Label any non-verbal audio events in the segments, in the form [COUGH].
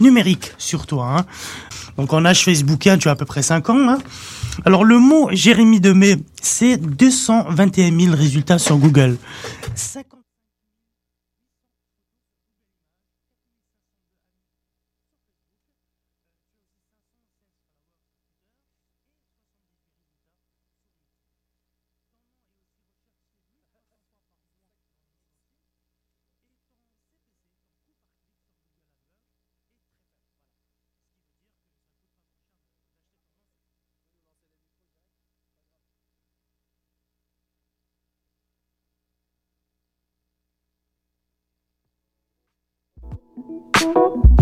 numérique sur toi. hein. Donc en âge facebookien, tu as à peu près 5 ans. hein. Alors le mot Jérémy Demey, c'est 221 000 résultats sur Google. 50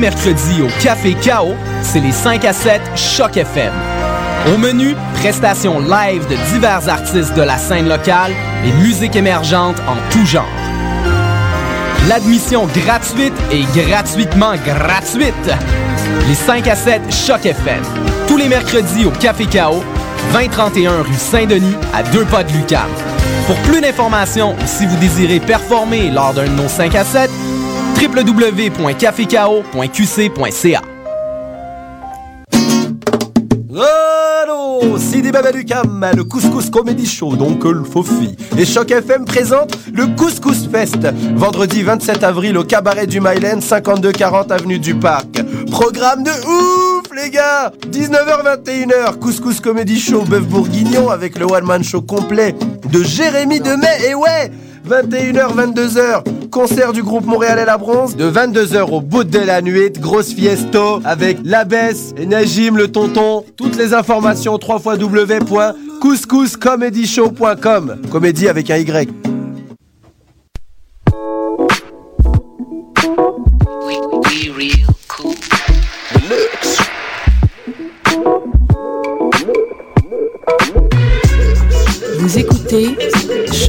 Mercredis au Café Chaos, c'est les 5 à 7 Choc FM. Au menu, prestations live de divers artistes de la scène locale et musique émergente en tout genre. L'admission gratuite et gratuitement gratuite. Les 5 à 7 Choc FM. Tous les mercredis au Café Chaos, 2031 rue Saint-Denis, à deux pas de Lucam. Pour plus d'informations ou si vous désirez performer lors d'un de nos 5 à 7, www.cafecao.qc.ca. Allô, Sidi Baba Lucam, le Couscous Comedy Show, donc le Fofi. Et Choc FM présente le Couscous Fest, vendredi 27 avril au cabaret du Myland, 5240 avenue du Parc. Programme de ouf, les gars 19h-21h, Couscous Comedy Show, bœuf bourguignon avec le one-man show complet de Jérémy Demey. Et ouais 21h, 22h, concert du groupe Montréalais La Bronze. De 22h au bout de la nuit, grosse fiesto avec l'Abbesse et Najim le tonton. Toutes les informations www.couscouscomedyshow.com. Comédie avec un Y. Vous écoutez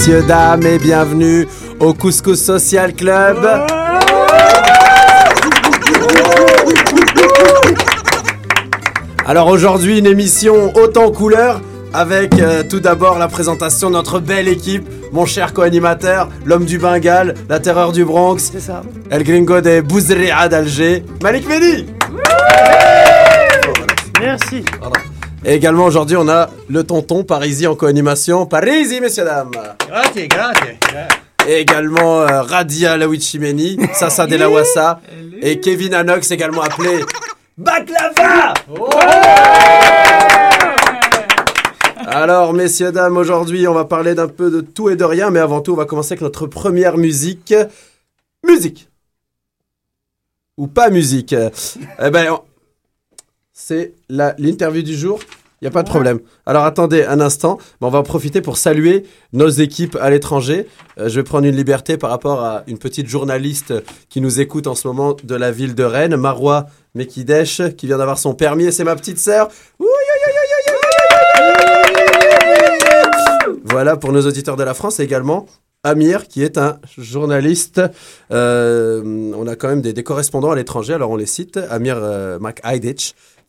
Messieurs, dames et bienvenue au Couscous Social Club. Alors aujourd'hui une émission en couleur avec euh, tout d'abord la présentation de notre belle équipe, mon cher co-animateur, l'homme du Bengale, la terreur du Bronx, ça. El Gringo de Bouzria d'Alger, Malik Mehdi. Merci. Voilà. Et également aujourd'hui, on a le tonton Parisi en co-animation. Parisi, messieurs, dames. Grazie, grazie. Et également euh, Radia Lawichimeni, Sasa De La Wassa et Kevin Anox, également appelé Baklava Alors, messieurs, dames, aujourd'hui, on va parler d'un peu de tout et de rien, mais avant tout, on va commencer avec notre première musique. Musique Ou pas musique Eh ben, c'est l'interview du jour. Il n'y a pas de problème. Alors attendez un instant, on va en profiter pour saluer nos équipes à l'étranger. Euh, je vais prendre une liberté par rapport à une petite journaliste qui nous écoute en ce moment de la ville de Rennes, Marois Mekidesh, qui vient d'avoir son permis c'est ma petite sœur. Voilà pour nos auditeurs de la France également Amir, qui est un journaliste. Euh, on a quand même des, correspondants à l'étranger, alors on les cite. Amir euh,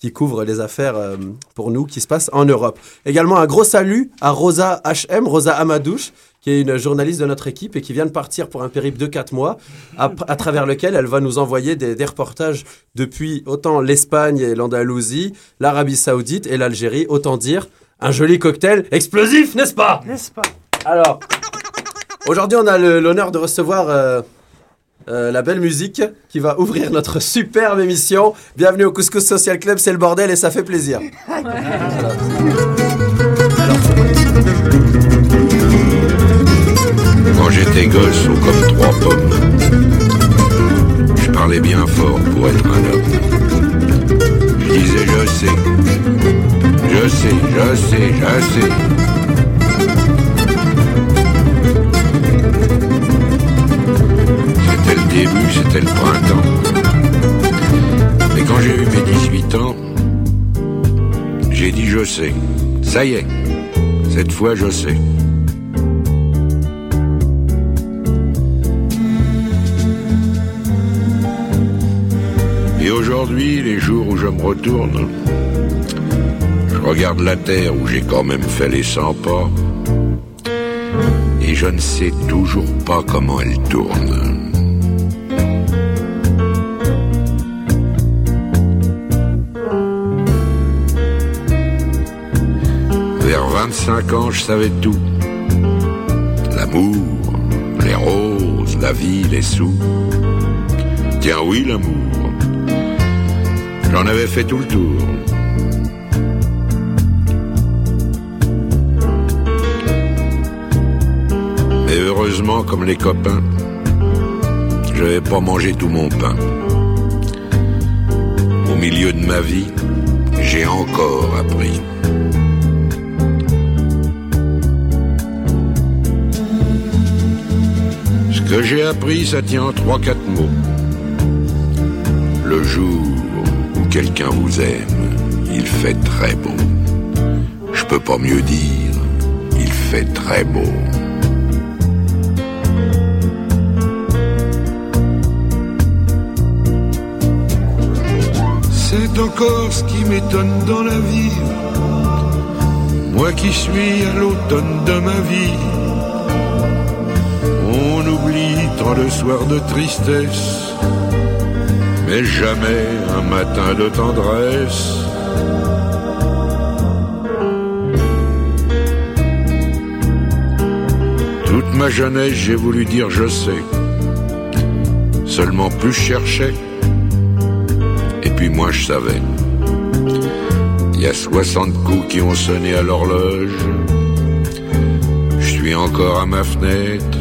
qui couvre les affaires euh, pour nous qui se passent en Europe. Également un gros salut à Rosa HM, Rosa Amadouche, qui est une journaliste de notre équipe et qui vient de partir pour un périple de 4 mois, à, à travers lequel elle va nous envoyer des, des reportages depuis autant l'Espagne et l'Andalousie, l'Arabie Saoudite et l'Algérie. Autant dire un joli cocktail explosif, n'est-ce pas? N'est-ce pas? Alors, aujourd'hui, on a l'honneur de recevoir euh, euh, la belle musique qui va ouvrir notre superbe émission. Bienvenue au Couscous Social Club, c'est le bordel et ça fait plaisir. Quand j'étais gosse, ou comme trois pommes, je parlais bien fort pour être un homme. Je disais je sais, je sais, je sais, je sais. Début, c'était le printemps. Mais quand j'ai eu mes 18 ans, j'ai dit je sais. Ça y est, cette fois je sais. Et aujourd'hui, les jours où je me retourne, je regarde la terre où j'ai quand même fait les 100 pas, et je ne sais toujours pas comment elle tourne. 25 ans, je savais tout. L'amour, les roses, la vie, les sous. Tiens oui, l'amour. J'en avais fait tout le tour. Mais heureusement, comme les copains, je n'avais pas mangé tout mon pain. Au milieu de ma vie, j'ai encore appris. Que j'ai appris, ça tient en trois, quatre mots. Le jour où quelqu'un vous aime, il fait très beau. Je peux pas mieux dire, il fait très beau. C'est encore ce qui m'étonne dans la vie. Moi qui suis à l'automne de ma vie. Oublie tant de soirs de tristesse, mais jamais un matin de tendresse. Toute ma jeunesse, j'ai voulu dire je sais. Seulement plus je cherchais, et puis moi je savais. Il y a 60 coups qui ont sonné à l'horloge. Je suis encore à ma fenêtre.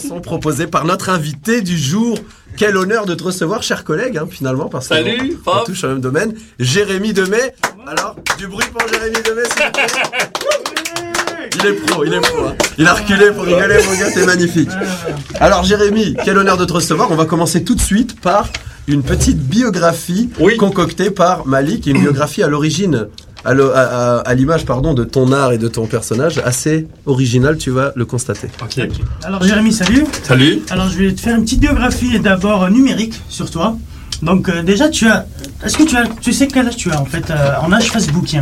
Chanson proposée par notre invité du jour. Quel honneur de te recevoir, cher collègue, hein, finalement, parce Salut, on Fab. touche au même domaine. Jérémy Demet. Alors, du bruit pour Jérémy Demet, s'il vous plaît. Il est pro, il est pro. hein. Il a reculé pour rigoler, mon gars, t'es magnifique. Alors, Jérémy, quel honneur de te recevoir. On va commencer tout de suite par une petite biographie Oui. concoctée par Malik, une biographie à l'origine, à, le- à- à- à l'image pardon de ton art et de ton personnage, assez original, tu vas le constater. Ok. Alors Jérémy, salut. Salut. Alors je vais te faire une petite biographie d'abord euh, numérique sur toi. Donc euh, déjà tu as, est-ce que tu as, tu sais quel âge tu as en fait euh, en âge facebookien?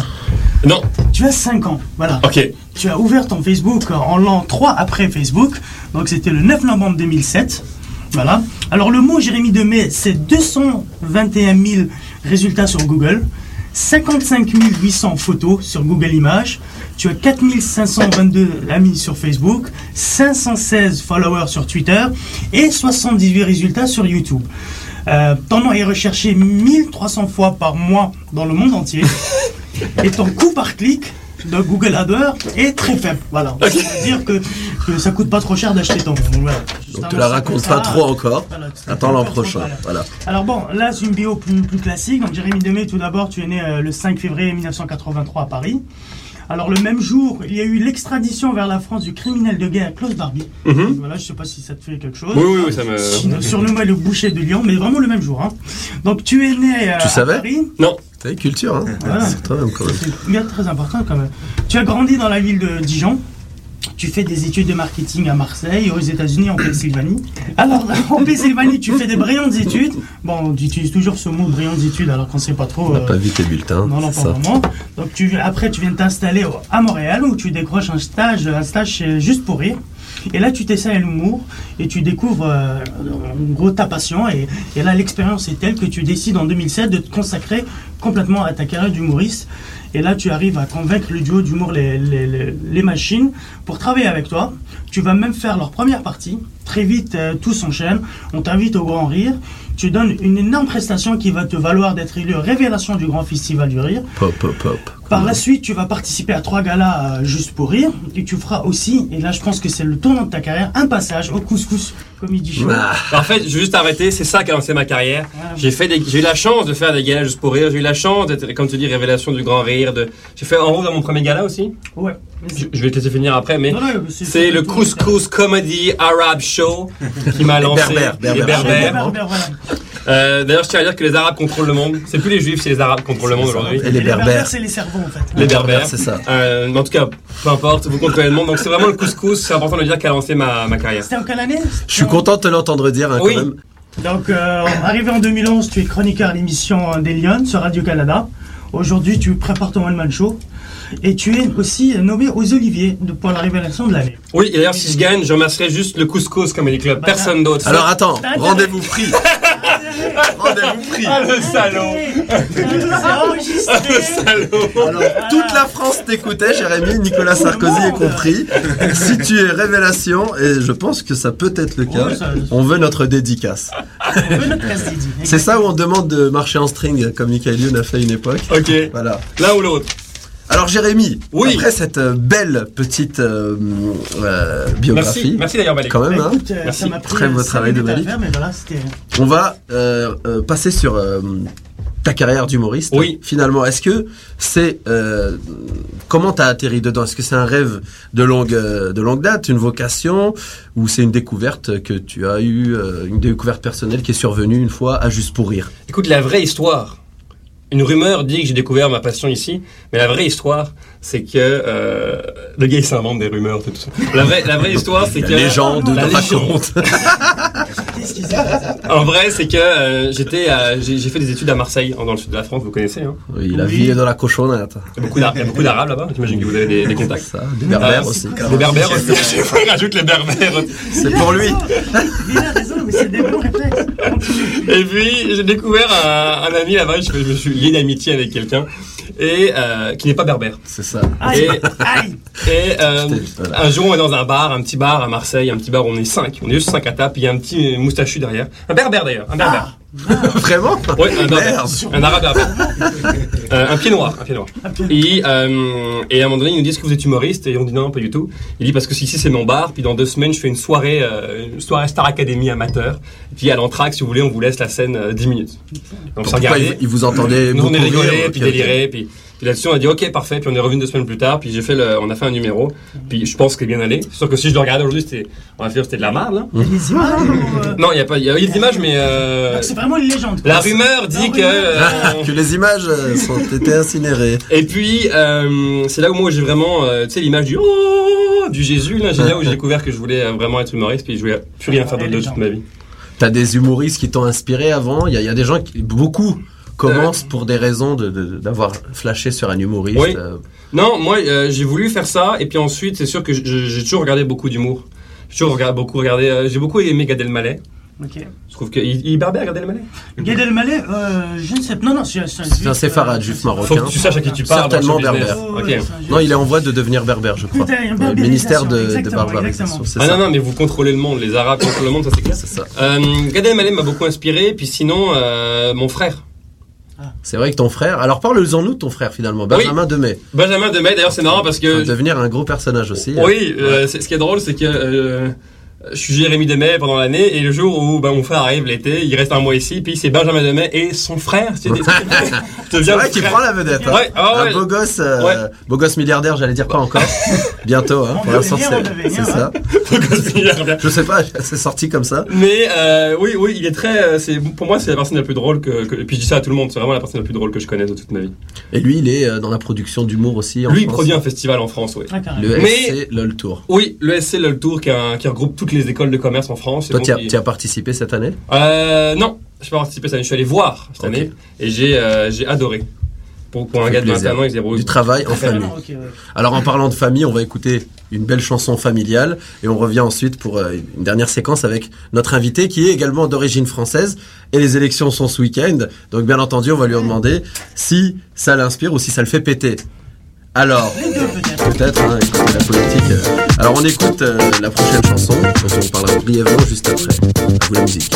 Non. Tu as 5 ans, voilà. Ok. Tu as ouvert ton Facebook en l'an 3 après Facebook, donc c'était le 9 novembre 2007. Voilà. Alors le mot Jérémy Demey, c'est 221 000 résultats sur Google, 55 800 photos sur Google Images, tu as 4 522 amis sur Facebook, 516 followers sur Twitter et 78 résultats sur YouTube. Euh, ton nom est recherché 1300 fois par mois dans le monde entier et ton coût par clic de Google AdWords est très faible. Voilà. C'est-à-dire que, que ça coûte pas trop cher d'acheter ton voilà. Donc te la mot raconte comme pas trop encore. Voilà, tu- Attends l'an trop, prochain. voilà. Alors bon, là c'est une bio plus, plus classique. Donc Jérémy Demey, tout d'abord, tu es né euh, le 5 février 1983 à Paris. Alors le même jour, il y a eu l'extradition vers la France du criminel de guerre Klaus Barbie. Mhm. Voilà, je sais pas si ça te fait quelque chose. Oui, oui, oui, ça me. Surnommé le boucher de Lyon, mais vraiment le même jour. hein. Donc tu es né euh, Tu à savais? Paris. Non. Une culture, hein Voilà. C'est. C'est très important quand même. Tu as grandi dans la ville de Dijon. Tu fais des études de marketing à Marseille, aux États-Unis, en Pennsylvanie. Alors, en Pennsylvanie, tu fais des brillantes études. Bon, tu utilises toujours ce mot brillantes études alors qu'on sait pas trop. On n'a euh, pas vu tes bulletins. non, non, c'est pas vraiment. Donc tu, après, tu viens de t'installer à Montréal où tu décroches un stage, un stage Juste pour rire. Et là, tu t'essayes à l'humour et tu découvres euh, en gros ta passion. Et, là, l'expérience est telle que tu décides en 2007 de te consacrer complètement à ta carrière d'humoriste. Et là, tu arrives à convaincre le duo d'humour les, les machines pour travailler avec toi. Tu vas même faire leur première partie. Très vite, euh, tout s'enchaîne. On t'invite au Grand Rire. Tu donnes une énorme prestation qui va te valoir d'être élu révélation du Grand Festival du Rire. Pop, pop, pop. Par la suite, tu vas participer à trois galas euh, juste pour rire. Et tu feras aussi, et là je pense que c'est le tournant de ta carrière, un passage au couscous Comedy Show. Ah, En fait, je vais juste arrêter, c'est ça qui a lancé ma carrière. Voilà. J'ai fait des, j'ai eu la chance de faire des galas juste pour rire. J'ai eu la chance d'être, comme tu dis, révélation du grand rire. De, j'ai fait en haut dans mon premier gala aussi. Ouais. Je, je vais te laisser finir après, mais Non, non, c'est- c'est le Couscous Comedy Arab Show qui m'a lancé. berbères, berbères. Berbères. berbères, voilà. Euh, d'ailleurs, je tiens à dire que les Arabes contrôlent le monde. C'est plus les Juifs, c'est les Arabes qui contrôlent le monde aujourd'hui. Et les berbères. c'est les cerveaux en fait. Les berbères. c'est ça. Euh, en tout cas, peu importe, vous contrôlez le monde. Donc c'est vraiment le couscous, c'est important de dire, qui a lancé ma, ma carrière. C'était en quelle année? Je suis content de te l'entendre dire hein, Oui. quand même. Donc, euh, arrivé en 2011, tu es chroniqueur à l'émission des Lions sur Radio-Canada. Aujourd'hui, tu prépares ton One Man Show. Et tu es aussi nommé aux Oliviers de- pour la révélation de l'année. Oui, et d'ailleurs, si je gagne, je remercierai juste le couscous Comedy Club. Personne d'autre. Alors attends, rendez-vous pris. [LAUGHS] rendez-vous pris. Ah, le salaud C'est enregistré. Salaud Alors, toute la France t'écoutait, Jérémy, Nicolas Sarkozy est compris. Si tu es révélation, et je pense que ça peut être le cas, on veut notre dédicace. On veut notre casse dédiée. C'est ça où on demande de marcher en string, comme Michael Youn a fait une époque. Ok, Voilà. l'un ou l'autre. Alors Jérémy, Oui. après cette euh, belle petite euh, euh, biographie, Merci, merci d'ailleurs, Malik. quand même, hein, Écoute, Merci. ça m'a pris Très beau cinq travail de Malik. faire, mais voilà, c'était. on va euh, euh, passer sur euh, ta carrière d'humoriste. Oui. Finalement, est-ce que c'est euh, comment t'as atterri dedans? Est-ce que c'est un rêve de longue euh, de longue date, une vocation, ou c'est une découverte que tu as eu, euh, une découverte personnelle qui est survenue une fois à juste pour rire? Écoute, la vraie histoire. Une rumeur dit que j'ai découvert ma passion ici, mais la vraie histoire, c'est que euh, le gars il s'invente des rumeurs, tout ça. La vraie, la vraie histoire, c'est La que légende la le légende. raconte. Qu'est-ce qui s'est passé En vrai, c'est que euh, j'étais, à- j'ai j'ai fait des études à Marseille, dans le sud de la France, vous connaissez. Hein. Oui, la Oui. vie est dans la cochonnette. Il y a beaucoup d'A- il y a beaucoup d'arabes là-bas. J'imagine que vous avez des, des contacts. Ça, des berbères Euh, aussi. Des berbères aussi. [LAUGHS] [LAUGHS] Je rajoute les berbères. aussi. C'est pour lui. Il a raison, mais c'est des bons réflexes. Et puis, j'ai découvert un, un ami là-bas, je, je me suis lié d'amitié avec quelqu'un, et euh, qui n'est pas berbère. C'est ça. Aïe, Et, aïe. et euh, un jour, on est dans un bar, un petit bar à Marseille, un petit bar où on est cinq. On est juste cinq à table, puis il y a un petit moustachu derrière. Un berbère d'ailleurs, un berbère. [LAUGHS] Vraiment un. Merde. Un arabe berbère. Euh, un pied noir, un pied noir. Et, euh, et à un moment donné, il nous dit est-ce que vous êtes humoriste Et on dit non, pas du tout. Il dit parce que ici c'est mon bar, puis dans deux semaines je fais une soirée, euh, une soirée Star Academy amateur. Et puis à l'entraque, si vous voulez, on vous laisse la scène euh, 10 minutes. Donc on s'est Pourquoi regardé. il, il vous entendait Nous, on beaucoup est rigolé, puis déliré, puis Puis là-dessus, on a dit ok, parfait. Puis on est revenu deux semaines plus tard. Puis j'ai fait le, on a fait un numéro. Puis je pense qu'il est bien allé. C'est sûr que si je le regardais aujourd'hui, c'était, on va dire, c'était de la merde. Là. Il y a des images ou, euh, Non, il y a pas, il y a, a des images, mais euh, C'est vraiment une légende. quoi. la rumeur dit que. euh, que les images euh, sont [LAUGHS] été incinérées. Et puis, euh, c'est là où moi j'ai vraiment, euh, tu sais, l'image du oh, du Jésus. Là, c'est là où j'ai découvert que je voulais vraiment être humoriste. Puis je voulais plus rien faire d'autre de toute ma vie. T'as des humoristes qui t'ont inspiré avant. Il y, y a des gens qui, beaucoup commencent pour des raisons de- de- d'avoir flashé sur un humoriste. Oui. euh, Non, moi euh, j'ai voulu faire ça. Et puis ensuite, c'est sûr que j'ai toujours regardé beaucoup d'humour. J'ai toujours regardé, beaucoup regardé. euh, j'ai beaucoup aimé Gad Elmaleh. Ok. Je trouve qu'il il est berbère, Gad Elmaleh? Gad Elmaleh, euh, je ne sais pas. Non, non, c'est c'est un C'est un juif, séfarade, euh, juif marocain. Faut que tu saches à qui tu parles. le Certainement berbère. Ouais, Ok. ouais, c'est un juif. Non, il est en voie de devenir berbère, je crois. Putain, Euh, ministère de, de barbarisation, exactement, Ah non, non, mais vous contrôlez le monde. Les Arabes contrôlent le monde, ça c'est clair. C'est ça. Euh, Gad Elmaleh m'a beaucoup inspiré. Puis sinon, euh, mon frère. C'est vrai que ton frère. Alors parle-en nous de ton frère finalement, Benjamin Demey. Benjamin Demey, d'ailleurs, c'est marrant parce Il va que devenir un gros personnage aussi. Oui, euh, c'est- ce qui est drôle, c'est que euh, je suis Jérémy Demey pendant l'année et le jour où ben, mon frère arrive l'été, il reste un mois ici, puis c'est Benjamin Demey et son frère. C'est [LAUGHS] [LAUGHS] vrai qu'il prend la vedette. hein. Ouais, ouais. Un beau gosse, euh, Ouais. beau gosse milliardaire, j'allais dire pas encore. [LAUGHS] Bientôt, hein. Pour l'instant, c'est on devait c'est bien, ça. Je sais pas, c'est sorti comme ça. Mais euh, oui, oui, il est très. euh, C'est pour moi, c'est la personne la plus drôle que, que- Et puis je dis ça à tout le monde. C'est vraiment la personne la plus drôle que je connaisse de toute ma vie. Et lui, il est dans la production d'humour aussi. En Lui, il produit un festival en France, oui. Ah. Le Mais- SC LOL Tour. Oui, le SC Le Tour qui, a un- qui regroupe toutes les écoles de commerce en France. Toi, tu as, participé cette année? Euh, non, je pas participé cette année. Je suis allé voir cette année et j'ai euh, j'ai adoré. Pour, pour un gars de plaisir. 21 ans, débrouille. Du travail en famille. ouais. Alors en parlant de famille, on va écouter une belle chanson familiale et on revient ensuite pour euh, une dernière séquence avec notre invité qui est également d'origine française et les élections sont ce week-end. Donc bien entendu, on va lui demander si ça l'inspire ou si ça le fait péter. Alors, peut-être, hein, écoutez, la politique. euh. Alors on écoute euh, la prochaine chanson dont on parlera brièvement juste après. À la musique.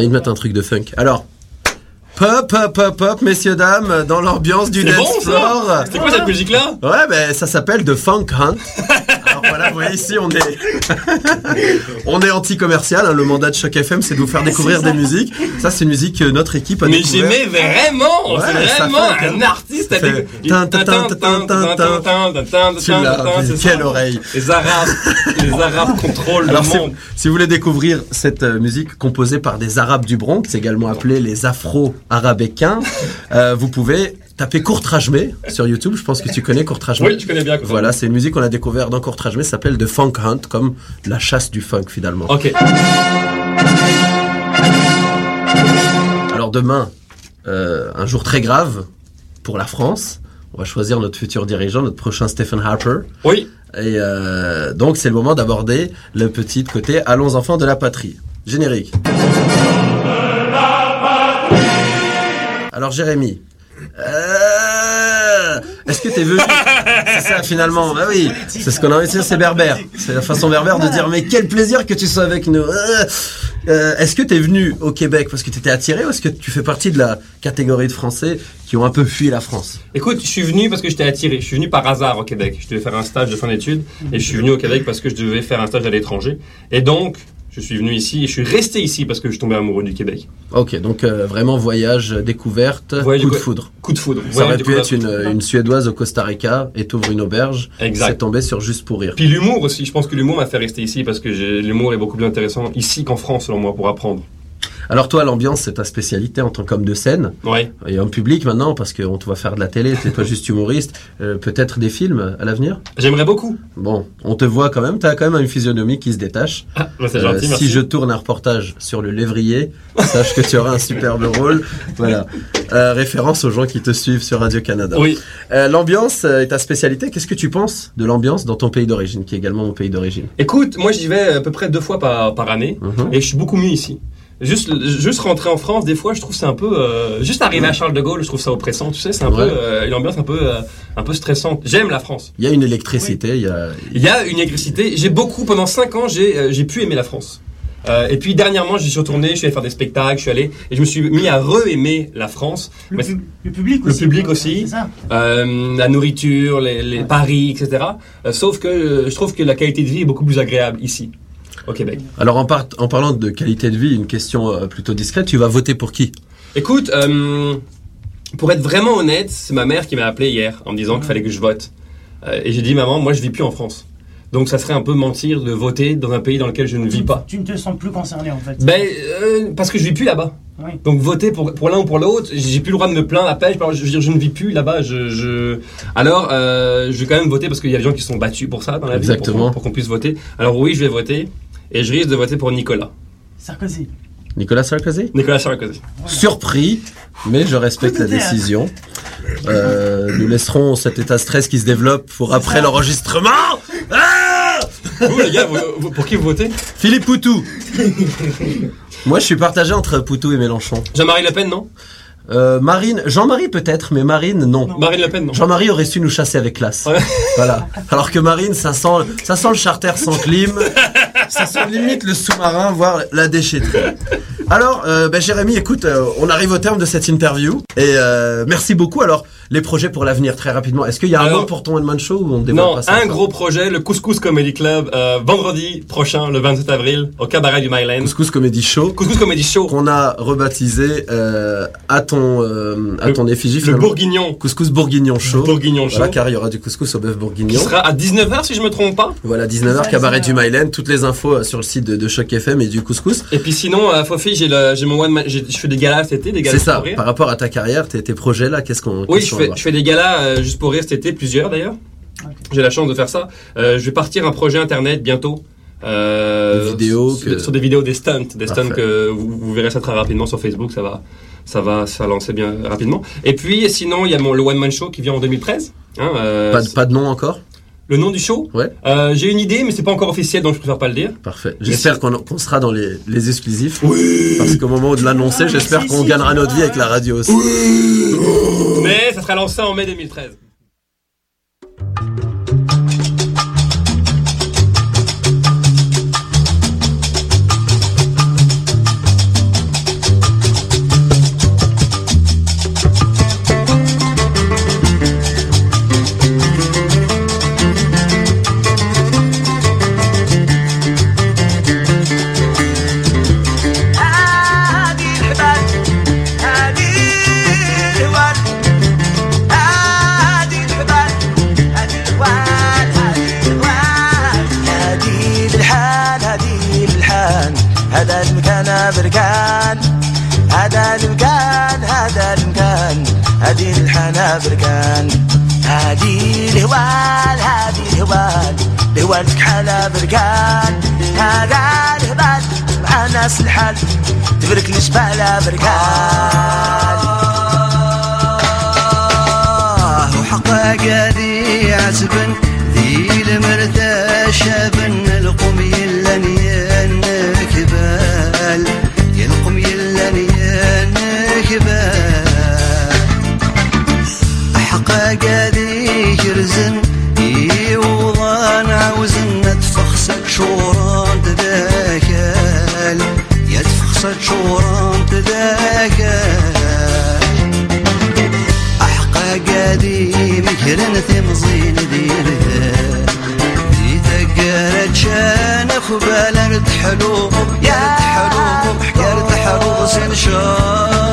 Envie de mettre un truc de funk. Alors, pop, pop, pop, pop, messieurs, dames, dans l'ambiance du C'est dance bon, floor. C'était quoi cette musique-là? Ouais, ben ça s'appelle The Funk Hunt. Ici, on est, [LAUGHS] on est anti-commercial. hein. Le mandat de Choc FM, c'est de vous faire découvrir des musiques. Ça, c'est une musique que notre équipe a Mais découvert. j'aimais vraiment Ouais, vraiment fait un artiste avec... quelle oreille. Les Arabes, les Arabes contrôlent Alors, le si, monde. si vous voulez découvrir cette euh, musique composée par des Arabes du Bronx, également appelés les Afro-Arabécains, euh, vous pouvez taper Courtrajmé sur YouTube. Je pense que tu connais Courtrajmé. Oui, je connais bien. Voilà, c'est une musique qu'on a découvert dans Courtrajmé, ça s'appelle The Funk Hunt, comme la chasse du funk finalement. Ok. Alors demain, euh, un jour très grave pour la France. On va choisir notre futur dirigeant, notre prochain Stephen Harper. Oui. Et euh, donc c'est le moment d'aborder le petit côté Allons enfants de la patrie. Générique. Alors Jérémy, euh, est-ce que t'es venu [LAUGHS] C'est ça finalement, bah oui, c'est ce qu'on a envie de dire, c'est berbère. C'est la façon berbère de dire mais quel plaisir que tu sois avec nous. Euh, euh, est-ce que t'es venu au Québec parce que t'étais attiré ou est-ce que tu fais partie de la catégorie de Français qui ont un peu fui la France? Écoute, je suis venu parce que j'étais attiré. Je suis venu par hasard au Québec. Je devais faire un stage de fin d'études et je suis venu au Québec parce que je devais faire un stage à l'étranger. Et donc, je suis venu ici et je suis resté ici parce que je tombais amoureux du Québec. Ok, donc euh, vraiment voyage, euh, découverte, Voyage coup de foudre. Coup de foudre. Ça aurait pu être une, une Suédoise au Costa Rica et t'ouvres une auberge. Exact. C'est tombé sur Juste pour rire. Puis l'humour aussi. Je pense que l'humour m'a fait rester ici parce que l'humour est beaucoup plus intéressant ici qu'en France, selon moi, pour apprendre. Alors toi, l'ambiance, c'est ta spécialité en tant qu'homme de scène Ouais. et homme public maintenant, parce qu'on te voit faire de la télé, t'es pas juste humoriste. Euh, Peut-être des films à l'avenir? J'aimerais beaucoup. Bon, on te voit quand même, t'as quand même une physionomie qui se détache. Ah, bah, c'est Euh, gentil, merci. si je tourne un reportage sur le lévrier, sache que tu auras un superbe rôle. Voilà. Euh, référence aux gens qui te suivent sur Radio-Canada. Oui. L'ambiance est ta spécialité. Qu'est-ce que tu penses de l'ambiance dans ton pays d'origine, qui est également mon pays d'origine? Écoute, moi j'y vais à peu près deux fois par, par année Mhm. et je suis beaucoup mieux ici. Juste, juste rentrer en France, des fois, je trouve c'est un peu. euh, juste arriver à Charles de Gaulle, je trouve ça oppressant. Tu sais, c'est un Ouais. peu euh, une ambiance un peu, euh, un peu stressante. J'aime la France. Il y a une électricité, il y a... Il y a une électricité. J'ai beaucoup, pendant cinq ans, j'ai euh, j'ai pu aimer la France. Euh, et puis dernièrement, j'y suis retourné, je suis allé faire des spectacles, je suis allé et je me suis mis à re-aimer la France. Le, Mais pub- le public le aussi. public quoi. aussi. C'est ça. euh, la nourriture, les, les paris, etc. Euh, sauf que euh, je trouve que la qualité de vie est beaucoup plus agréable ici, au Québec. Alors en, par- en parlant de qualité de vie, une question euh, plutôt discrète, tu vas voter pour qui? Écoute, euh, pour être vraiment honnête, c'est ma mère qui m'a appelé hier en me disant qu'il fallait que je vote. Euh, et j'ai dit, maman, moi je vis plus en France. Donc ça serait un peu mentir de voter dans un pays dans lequel je ne vis pas. Tu ne te sens plus concerné en fait. Ben, euh, parce que je vis plus là-bas. Oui. Donc voter pour, pour l'un ou pour l'autre, j'ai plus le droit de me plaindre après. Je, je veux dire, je ne vis plus là-bas. Je, je... Alors, euh, je vais quand même voter parce qu'il y a des gens qui sont battus pour ça dans la vie, Exactement. pour, pour qu'on puisse voter. Alors oui, je vais voter et je risque de voter pour Nicolas. Sarkozy. Nicolas Sarkozy Nicolas Sarkozy. Surpris, mais je respecte la décision. Euh, nous laisserons cet état de stress qui se développe pour après l'enregistrement. Ah Vous les gars, vous- vous- pour qui vous votez Philippe Poutou. Moi, je suis partagé entre Poutou et Mélenchon. Jean-Marie Le Pen, non Euh, Marine, Jean-Marie peut-être, mais Marine non. Marine Le Pen, non Jean-Marie aurait su nous chasser avec classe. Ouais. Voilà. Alors que Marine, ça sent, ça sent le charter sans clim. Ça sent limite le sous-marin, voire la déchetterie. Alors, euh, ben, Jérémy, écoute, euh, on arrive au terme de cette interview. Et euh, merci beaucoup. Alors, les projets pour l'avenir, très rapidement. Est-ce qu'il y a un nom pour ton one-man show ou on dévoile Non, pas ça un gros projet, le Couscous Comedy Club, euh, vendredi prochain, le 27 avril, au cabaret du Myland. Couscous Comedy Show Couscous Comedy Show, qu'on a rebaptisé euh, à ton euh, à Le- ton effigie le. Bourguignon. Couscous Bourguignon Show. Bourguignon Show. Voilà, car il y aura du couscous au bœuf bourguignon. Qui sera à 19h si je me trompe pas. Voilà, 19h, ça, cabaret du Myland. Toutes les infos sur le site de, de Choc FM et du couscous. Et puis sinon, euh, Fofi, j'ai le, j'ai mon one man, j'ai- je fais des galas cet été, des galas C'est ça, pour rire. par rapport à ta carrière, tes, tes projets là, qu'est-ce qu'on. Oui, qu'est-ce je fais, je fais des galas euh, juste pour rire cet été, plusieurs d'ailleurs. J'ai la chance de faire ça. Euh, je vais partir un projet internet bientôt. Euh, Des vidéos sur, que- sur des vidéos des stunts, des stunts que vous, vous verrez ça très rapidement sur Facebook, ça va, ça va, ça lancer bien rapidement. Et puis sinon, il y a mon le one man show qui vient en 2013. Hein, euh, Pas, de- pas de nom encore Le nom du show. Ouais. Euh, J'ai une idée, mais c'est pas encore officiel, donc je préfère pas le dire. Parfait. J'espère qu'on sera dans les, les exclusifs. Oui. Parce qu'au moment de l'annoncer, Ah, j'espère si, qu'on si, gagnera ça notre vie avec la radio aussi. Mais ça sera lancé en mai 2013. بركان هذه الهوال هذه الهوال. الهوال كحالة بركان. هذا الهبال مع ناس الحال. تبرك الجبال بركان. وحقق ذي عزبن ذي المرثى شوران تذاقى أحقى قديم كرن ثمزين ديرها دي تقارت شانخ بلرد حلوب يرد حلوب يرد حلوب سنشار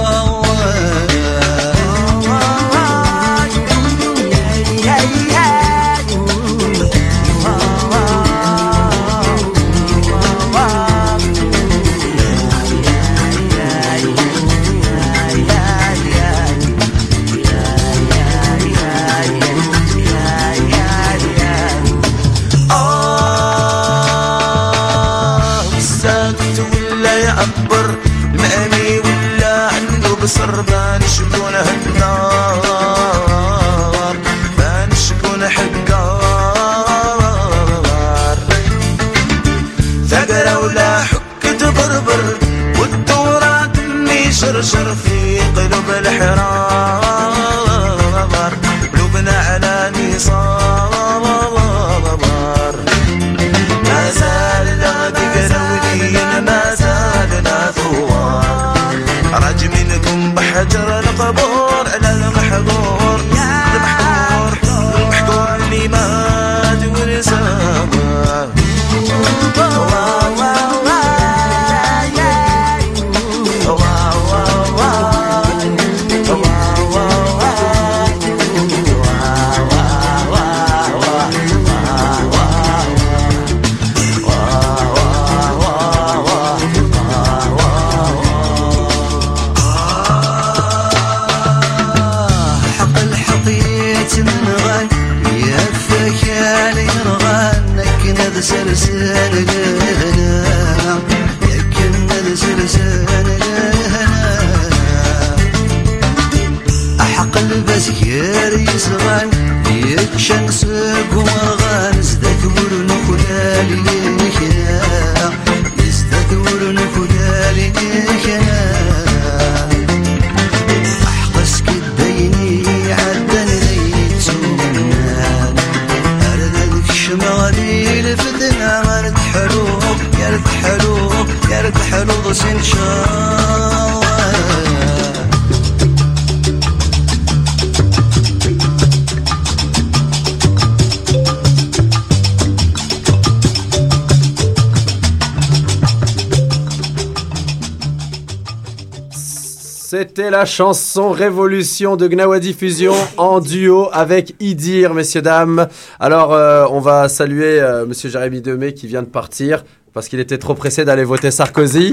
C'était la chanson Révolution de Gnawa Diffusion en duo avec Idir, messieurs, dames. Alors, euh, on va saluer euh, monsieur Jérémy Demey qui vient de partir parce qu'il était trop pressé d'aller voter Sarkozy.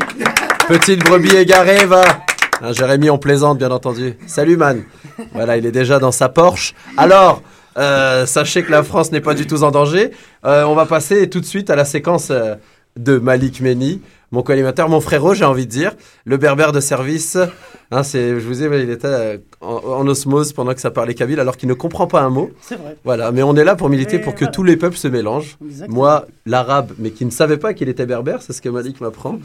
Petite brebis égarée, va. Hein, Jérémy, on plaisante, bien entendu. Salut, man. Voilà, il est déjà dans sa Porsche. Alors, euh, sachez que la France n'est pas du tout en danger. On va passer tout de suite à la séquence de Malik Meni, mon co-animateur, mon frérot, j'ai envie de dire, le berbère de service. Hein, c'est, je vous ai, il était euh, en, en osmose pendant que ça parlait kabyle, alors qu'il ne comprend pas un mot. C'est vrai. Voilà, mais on est là pour militer Et pour que tous les peuples se mélangent. Exactement. Moi, l'arabe, mais qui ne savait pas qu'il était berbère, c'est ce que Malik m'apprend.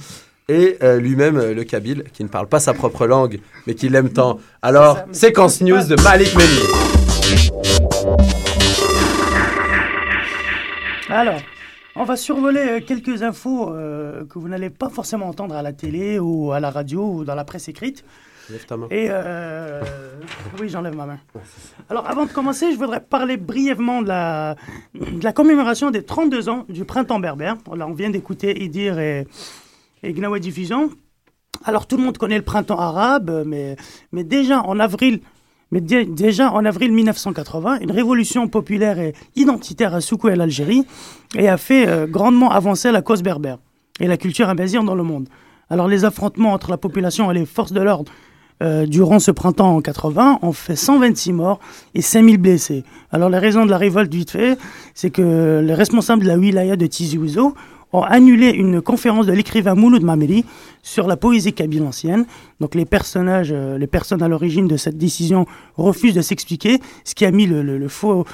Et euh, lui-même, euh, le kabyle, qui ne parle pas sa propre langue, mais qui l'aime tant. Alors, ça, séquence news de Malik Meni. Alors, on va survoler euh, quelques infos euh, que vous n'allez pas forcément entendre à la télé ou à la radio ou dans la presse écrite. Lève ta main. Et euh, [LAUGHS] oui, j'enlève ma main. Alors, avant de commencer, je voudrais parler brièvement de la, de la commémoration des 32 ans du printemps berbère. Là, on vient d'écouter Idir et, et Gnawa Diffusion. Alors, tout le monde connaît le printemps arabe, mais, mais déjà en avril. Mais dé- déjà en avril 1980, une révolution populaire et identitaire a secoué l'Algérie et a fait euh, grandement avancer la cause berbère. et la culture amazigh dans le monde. Alors les affrontements entre la population et les forces de l'ordre euh, durant ce printemps en 80 ont fait 126 morts et 5000 blessés. Alors les raisons de la révolte vite fait, c'est que les responsables de la wilaya de Tizi Ouzou ont annulé une conférence de l'écrivain Mouloud Mameli sur la poésie kabyle ancienne. Donc les personnages, euh, les personnes à l'origine de cette décision refusent de s'expliquer, ce qui a mis le, feu,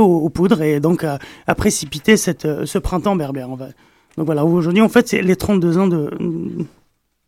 aux, poudres et donc a, précipité euh, ce printemps berbère. Donc voilà, aujourd'hui en fait c'est les 32 ans de,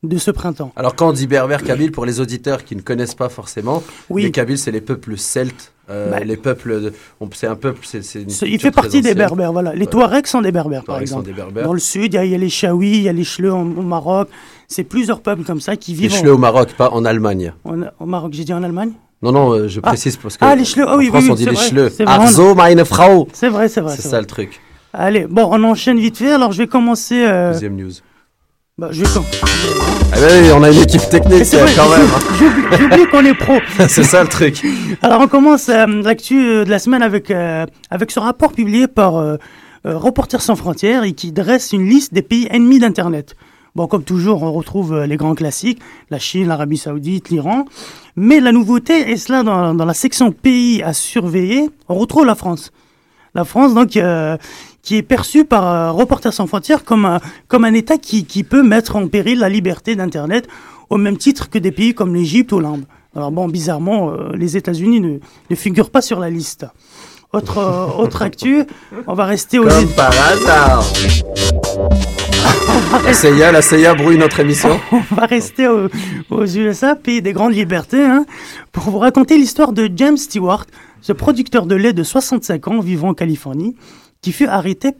de ce printemps. Alors quand on dit berbère kabyle, pour les auditeurs qui ne connaissent pas forcément, Oui. les kabyles c'est les peuples celtes, euh, Bah, les peuples, on- c'est un peuple, c'est Il fait partie des berbères, voilà. Les. Touaregs sont des berbères, par exemple. des berbères. Dans le sud, il y, a- il y a les Chaouis, il y a les Chleux au Maroc. C'est plusieurs peuples comme ça qui Les vivent en- Chleux au Maroc, pas en Allemagne. en- au Maroc. J'ai dit en Allemagne? Non, non, euh, je Ah. précise parce que Ah, les Chleux, ah oui, en France oui, on oui, dit c'est les Chleux. Arzo, meine Frau. C'est vrai, c'est vrai. C'est c'est ça vrai. le truc. Allez, bon, on enchaîne vite fait. Alors, je vais commencer. euh, Deuxième news. Bah, je com- Ah ben oui, on a une équipe technique vrai, quand même. j'oublie- qu'on est pro. [LAUGHS] c'est ça le truc. Alors on commence euh, l'actu euh, de la semaine avec, euh, avec ce rapport publié par euh, Reporters sans frontières et qui dresse une liste des pays ennemis d'Internet. Bon, comme toujours, on retrouve les grands classiques, la Chine, l'Arabie Saoudite, l'Iran. Mais la nouveauté est cela dans, dans la section pays à surveiller, on retrouve la France. La France, donc, euh, qui est perçue par euh, Reporters sans frontières comme un, comme un État qui, qui peut mettre en péril la liberté d'Internet au même titre que des pays comme l'Égypte ou l'Inde. Alors bon, bizarrement, euh, les États-Unis ne, ne figurent pas sur la liste. Autre, euh, autre actu, on va rester aux Comme par hasard. [LAUGHS] La CIA, la CIA brouille notre émission. [LAUGHS] on va rester aux, aux USA, pays des grandes libertés, hein, pour vous raconter l'histoire de James Stewart, ce producteur de lait de 65 ans vivant en Californie, qui fut arrêté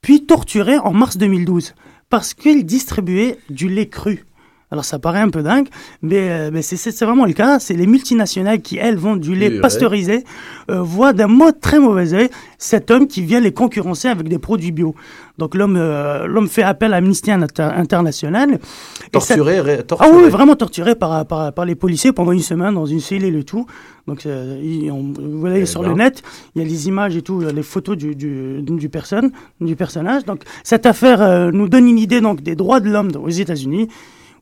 puis torturé en mars 2012 parce qu'il distribuait du lait cru. Alors ça paraît un peu dingue, mais, euh, mais c'est- vraiment le cas. C'est les multinationales qui, elles, vendent du lait Oui, pasteurisé, euh, voient d'un mot très mauvais œil cet homme qui vient les concurrencer avec des produits bio. Donc l'homme euh, l'homme fait appel à Amnesty Inter- International. Ça- Torturé, ré- ah oui, vraiment torturé par, par, par les policiers pendant une semaine dans une cellule et tout. Donc, euh, on- vous voyez Eh sur bien. le net, il y a les images et tout, les photos du, du, du, personne, du personnage. Donc, cette affaire euh, nous donne une idée donc, des droits de l'homme aux États-Unis,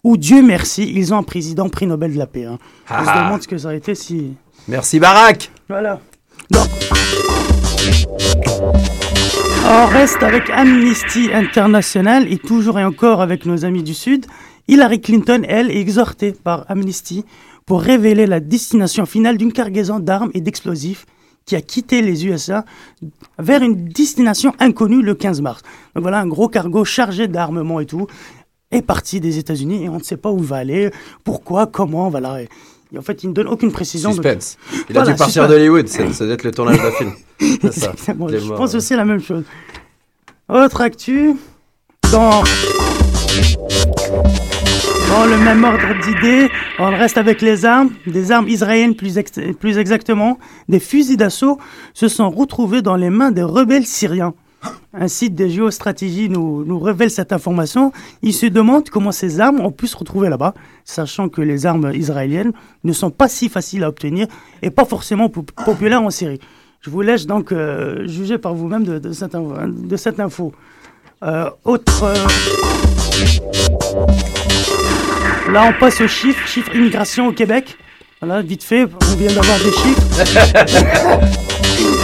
où, Dieu merci, ils ont un président prix Nobel de la paix. hein. On se Ah. demande ce que ça aurait été si... Merci Barack. Voilà. Donc, on reste avec Amnesty International et toujours et encore avec nos amis du Sud. Hillary Clinton, elle, est exhortée par Amnesty pour révéler la destination finale d'une cargaison d'armes et d'explosifs qui a quitté les USA vers une destination inconnue le 15 mars. Donc voilà, un gros cargo chargé d'armement et tout est parti des États-Unis et on ne sait pas où il va aller, pourquoi, comment, voilà. Et en fait, il ne donne aucune précision. Suspense. Il Voilà, a dû partir d'Hollywood, ça ça doit être le tournage d'un film. [LAUGHS] Ça. Exactement, Il je pense ouais. aussi la même chose. Autre actu, dans, dans le même ordre d'idées, on reste avec les armes, des armes israéliennes plus, ex- plus exactement, des fusils d'assaut se sont retrouvés dans les mains des rebelles syriens. Un site de géostratégie nous, révèle cette information. Il se demande comment ces armes ont pu se retrouver là-bas, sachant que les armes israéliennes ne sont pas si faciles à obtenir et pas forcément po- populaires en Syrie. Je vous laisse donc euh, juger par vous-même de, cette, info-. Euh, autre. euh, Là, on passe aux chiffres. Chiffres immigration au Québec. Voilà, vite fait, on vient d'avoir des chiffres. [LAUGHS]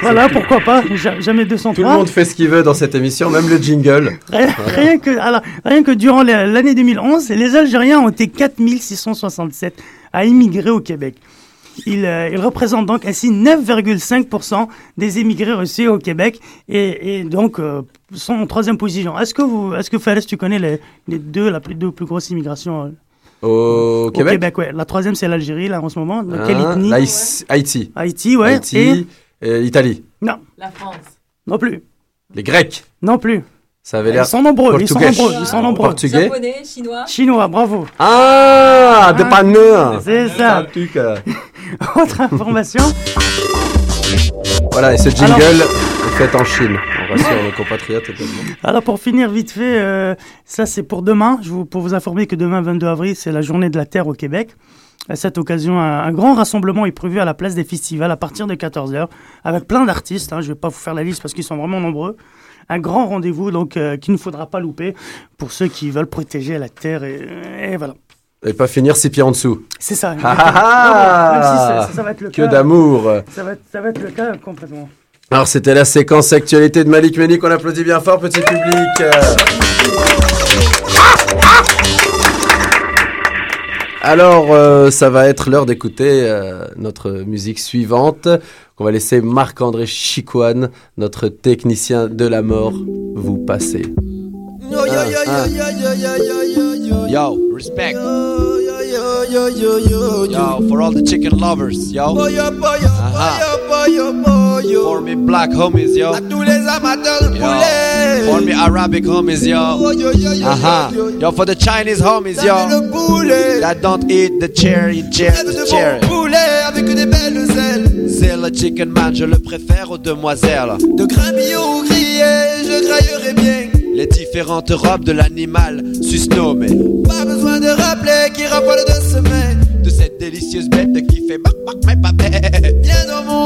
voilà, pourquoi pas. Ja- Jamais 203. Tout le monde fait ce qu'il veut dans cette émission, même le jingle. Rien, rien que, alors, rien que durant la- l'année 2011, les Algériens ont été 4667 à immigrer au Québec. Ils, euh, ils représentent donc ainsi 9,5% des immigrés reçus au Québec et, et donc euh, sont en troisième position. Est-ce que vous, est-ce que Falaise, tu connais les, les deux, la plus, deux plus grosses immigrations euh, Au au Québec, Québec ouais. La troisième, c'est l'Algérie, là, en ce moment. Hein, quelle ethnie? Haïti. Haïti, ouais. Haïti, Et... et l'Italie. Non, La France. non plus. Les Grecs. Non plus. Ça avait Ils l'air. sont nombreux, ils sont portugais. nombreux, ils sont nombreux. Portugais. Japonais, chinois. Chinois, bravo. Ah, de Ah, panneaux. C'est ça. Euh, [LAUGHS] Autre information. Voilà, et ce jingle Alors- est fait en Chine. On rassure nos compatriotes également. Alors pour finir vite fait, euh, ça c'est pour demain. Je vous, pour vous informer que demain 22 avril c'est la journée de la Terre au Québec. À cette occasion, un, un grand rassemblement est prévu à la place des festivals à partir de 14h avec plein d'artistes. hein. Je vais pas vous faire la liste parce qu'ils sont vraiment nombreux. un grand rendez-vous donc euh, qu'il ne faudra pas louper pour ceux qui veulent protéger la terre et, et voilà. Et pas finir six pieds en dessous. C'est ça. Ah ah ah Même si ça, ça va être le Que d'amour. Ça va, être- ça va être le cas complètement. Alors c'était la séquence actualité de Malik Menik, on applaudit bien fort petit public. Alors euh, ça va être l'heure d'écouter euh, notre musique suivante qu'on va laisser Marc-André Chicoine, notre technicien de la mort, vous passer. Yo, yo, yo, Ah, yo, yo, yo, yo, yo, yo, Yo, respect. yo, yo, yo, yo, yo, Yo, for all the chicken lovers, yo. Boyo, boyo, boyo. For me black homies, yo. À tous les amateurs de poulet. For me Arabic homies, yo. Yo, yo, yo, yo, Aha. yo, yo. Yo, for the Chinese homies, yo. That don't eat the cherry, the cherry. bon poulet avec des belles ailes. C'est le chicken man, je le préfère aux demoiselles. De grain bio ou grillé, je graillerai bien. Les différentes robes de l'animal susnommé. Pas besoin de rappeler qui raffole de semaine. De cette délicieuse bête qui fait bac bac mais pas bête.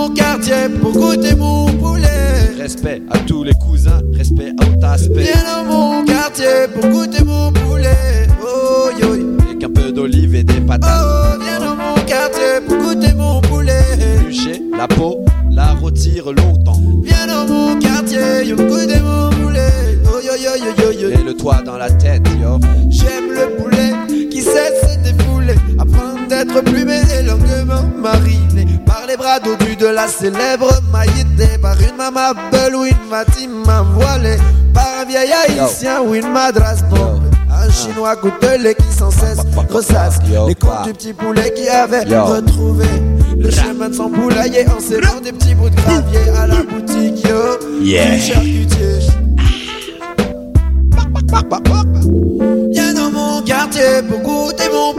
Mon quartier pour goûter mon poulet. Respect à tous les cousins, respect à aspect. Viens dans mon quartier pour goûter mon poulet. Oh yo. Avec un peu d'olive et des patates. Oh, viens dans mon quartier pour goûter mon poulet. Éplucher la peau, la rôtir longtemps. Viens dans mon quartier, yo, goûter mon poulet. Oh yo yo yo yo yo. Et le toit dans la tête, yo. J'aime le poulet qui sait se défouler afin d'être plumé et longuement mariné les bras dodus de la célèbre maïté par une maman belle ou une matima voilée par un vieil haïtien ou une madras bombe. Un chinois coutelé qui sans cesse ressasse Yo, les pa. contes du petit poulet qui avait Yo. retrouvé le chemin de son poulailler en serrant des petits bouts de gravier à la boutique yo Yeah. du charcutier. Viens dans mon quartier pour goûter mon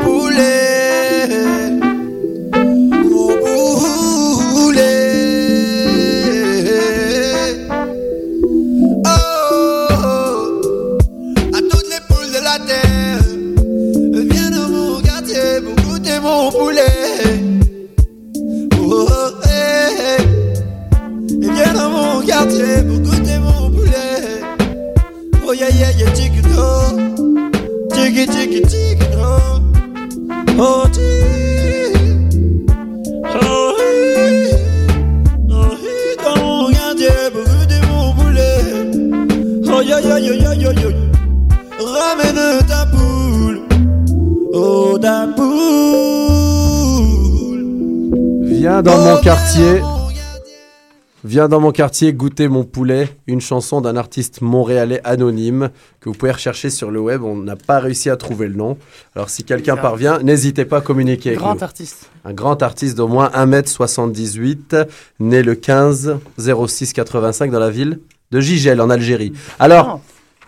Ramène poule Oh Viens dans mon quartier. Viens dans mon quartier goûter mon poulet, une chanson d'un artiste montréalais anonyme que vous pouvez rechercher sur le web. On n'a pas réussi à trouver le nom. Alors si quelqu'un parvient, n'hésitez pas à communiquer avec Grand nous. artiste. Un grand artiste d'au moins 1m78, né le 15 06 85 dans la ville de Gigel en Algérie. Alors,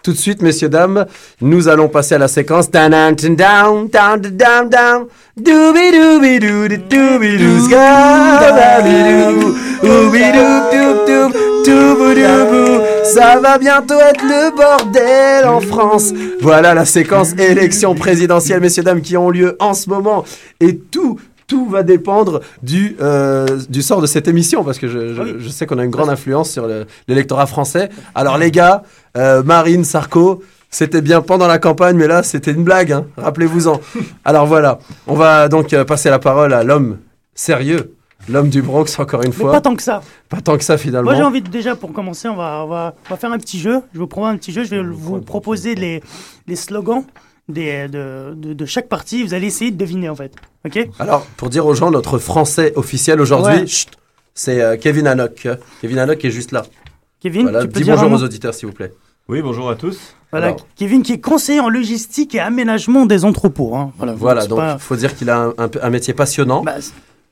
tout de suite, messieurs, dames, nous allons passer à la séquence. Ça va bientôt être le bordel en France. Voilà la séquence élection présidentielle, messieurs, dames, qui ont lieu en ce moment. Et tout, tout va dépendre du, euh, du sort de cette émission, parce que je, je- je sais qu'on a une grande influence sur le- l'électorat français. Alors les gars, euh, Marine, Sarko, c'était bien pendant la campagne, mais là c'était une blague, hein, rappelez-vous-en. [LAUGHS] Alors voilà, on va donc euh, passer la parole à l'homme sérieux, l'homme du Bronx encore une Mais fois. pas tant que ça. Pas tant que ça finalement. Moi j'ai envie de, déjà pour commencer, on va, on, va, on va faire un petit jeu. Je vous propose un petit jeu. Je vais vous proposer les, les slogans des, de, de, de chaque parti. Vous allez essayer de deviner en fait. Ok? Alors, pour dire aux gens, notre français officiel aujourd'hui, Ouais. c'est euh, Kevin Hannock. Kevin Hannock est juste là. Kevin, Voilà, tu peux dis dire bonjour aux auditeurs s'il vous plaît. Oui, bonjour à tous. Voilà, Alors. Kevin qui est conseiller en logistique et aménagement des entrepôts. hein. Voilà, Voilà, donc pas- il faut dire qu'il a un, un- un métier passionnant Bah,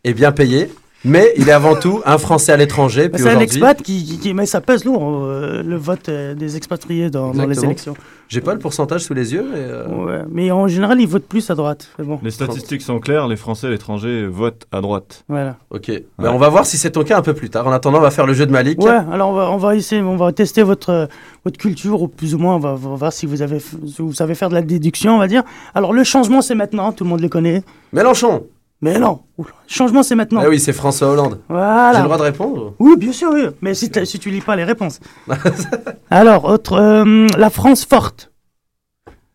et bien payé, mais il est avant tout un Français à l'étranger. C'est un expat qui, qui- qui- mais ça pèse lourd euh, le vote euh, des expatriés dans, dans les élections. j'ai pas le pourcentage sous les yeux, mais euh, Ouais, mais en général, ils votent plus à droite. Bon, Les statistiques sont claires, les Français à l'étranger votent à droite. voilà. ok. Ben, on va voir si c'est ton cas un peu plus tard. En attendant, on va faire le jeu de Malik. Ouais, alors on va, on va essayer, on va tester votre, votre culture, ou plus ou moins, on va, on va voir si vous, avez, si vous savez faire de la déduction, on va dire. Alors le changement, c'est maintenant, tout le monde le connaît. Mélenchon, Mais non, changement c'est maintenant. Ah oui, c'est François Hollande. Voilà. J'ai le droit de répondre Oui, bien sûr, oui. Mais si, si tu lis pas les réponses. [LAUGHS] Alors, autre, euh, la France forte.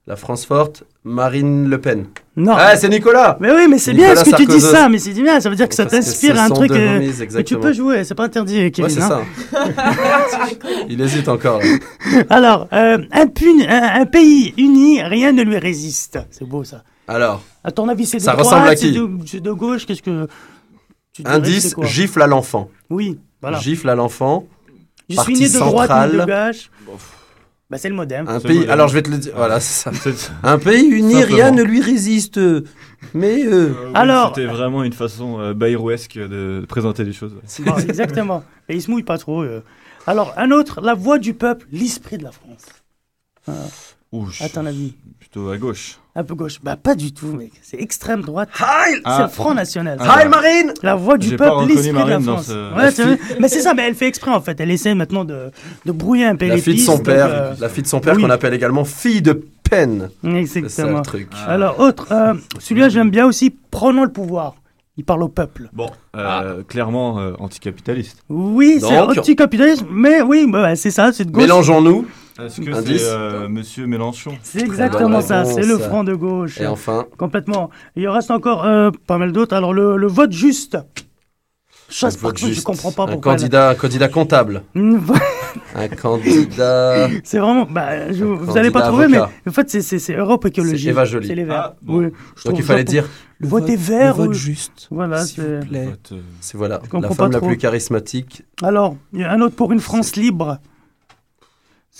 La France forte, Marine Le Pen. Non. Ah, c'est Nicolas Mais oui, mais c'est bien ce que tu dis ça, mais c'est bien, ça veut dire que ça t'inspire un truc. euh, remises, tu peux jouer, c'est pas interdit, Kevin. Ouais, c'est hein. ça. [LAUGHS] Il hésite encore. là. Alors, euh, un, puni- un, un pays uni, rien ne lui résiste. C'est beau ça. Alors, À ton avis, c'est de Ça droite, ressemble à qui de, c'est de gauche, qu'est-ce que. tu indice, gifle à l'enfant. Oui, voilà. Gifle à l'enfant. Je suis né de droite, né de gauche. Bah, c'est le modem. Un pays. moderne. Alors je vais te le dire. Voilà, c'est ça. C'est- Un pays uni, Simplement. rien ne lui résiste. Mais euh, Euh, oui, Alors- C'était vraiment une façon euh, bayrouesque de présenter les choses. ouais. Bon, exactement. Et il se mouille pas trop. euh. Alors, un autre, la voix du peuple, l'esprit de la France. Ouh, À ton avis plutôt à gauche. Un peu gauche. Bah, pas du tout, mec. C'est extrême droite. Heil C'est Ah. le Front National. Ah. Heil Marine La voix du peuple, l'esprit de la France. ce- Ouais, c'est mais c'est ça, mais elle fait exprès en fait. Elle essaie maintenant de, de brouiller un peu la les fille de son donc, père, euh, la fille de son père oui. qu'on appelle également fille de peine. C'est ça Exactement. le truc. Alors, autre, euh, celui-là j'aime bien aussi, prenons le pouvoir. Il parle au peuple. Bon, euh, clairement euh, anticapitaliste. Oui, c'est Donc- anticapitalisme, mais oui, bah, c'est ça, c'est de gauche. Mélangeons-nous. Est-ce que c'est euh, Monsieur Mélenchon C'est exactement ça, c'est le front de gauche. Et enfin, Complètement. Il en reste encore euh, pas mal d'autres. Alors, le, le vote juste. Chasse vote contre, je juste. comprends pas un pourquoi. candidat, un candidat comptable. [LAUGHS] Un candidat. C'est vraiment. Bah, je- vous candidat allez pas trouver, avocat. mais en fait, c'est- c'est c'est Europe Écologie. C'est Eva Joly. C'est les Verts. Ah, bon. Oui, je Donc il fallait dire. Le vote est vert. Le vote ou- juste. Voilà, c'est. Vote, euh, C'est voilà, la femme la plus charismatique. Alors, il y a un autre pour une France libre.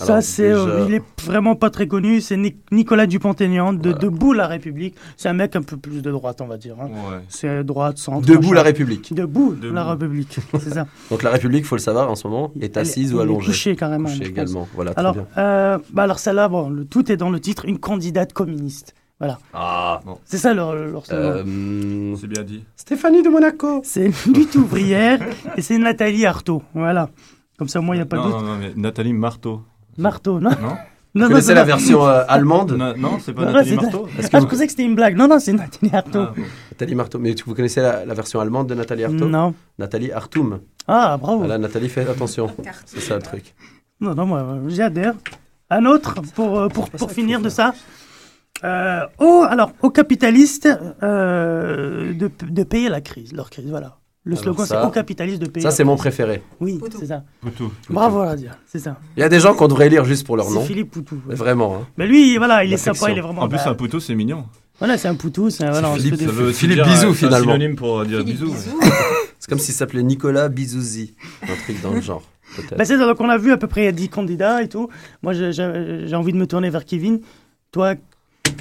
Ça, c'est, euh, il est vraiment pas très connu. C'est Ni- Nicolas Dupont-Aignan de Voilà. Debout la République. C'est un mec un peu plus de droite, on va dire. hein. ouais. C'est droite, centre. Debout la République. Debout, Debout. la République. [LAUGHS] C'est ça. Donc la République, faut le savoir en ce moment, est assise ou elle allongée. couchée carrément. Couchée également. Voilà, très Alors, bien. euh, bah alors celle-là, bon, le, tout est dans le titre, une candidate communiste. Voilà. Ah. C'est ça leur, leur. Euh, C'est bien dit. Stéphanie de Monaco. C'est une lutte ouvrière et c'est Nathalie Arthaud. Voilà. Comme ça, moi, il n'y a pas de doute. non, non, mais Nathalie Marteau. Marteau, non Non Non, Vous non, connaissez non, la non. version euh, allemande Non, non, c'est pas Non, Nathalie Marteau. Est-ce que Ah, vous- je pensais que c'était une blague. Non, non, c'est Nathalie Arthaud. Ah, bon. Nathalie Marteau. Mais vous connaissez la, la version allemande de Nathalie Arthaud non. Nathalie Artum. Ah, bravo. Voilà, Nathalie, fais attention. C'est ça le truc. Non, non, moi, euh, j'adhère. Un autre, pour, euh, pour, pour finir de ça. Euh, oh, alors, aux capitalistes euh, de, de payer la crise, leur crise, voilà. Le Alors slogan, c'est aux capitalistes de payer Ça, c'est mon préféré. Oui, c'est ça. Poutou. Bravo, Radia, c'est ça. Il y a des gens qu'on devrait lire juste pour leur C'est nom. Philippe Poutou. ouais. Vraiment. hein. Mais lui, voilà, il est sympa, il est vraiment. En plus, bah, un poutou, c'est mignon. Voilà, c'est un Poutou, c'est un. Voilà, Philippe, fait des- ça veut- aussi Philippe dire, Bisou, euh, c'est un finalement. synonyme pour euh, dire bisous. [LAUGHS] C'est comme s'il s'appelait Nicolas Bizouzi. Un truc dans le genre. Bah, c'est ça, donc on a vu à peu près il y a 10 candidats et tout. Moi, j'ai- envie de me tourner vers Kevin. Toi,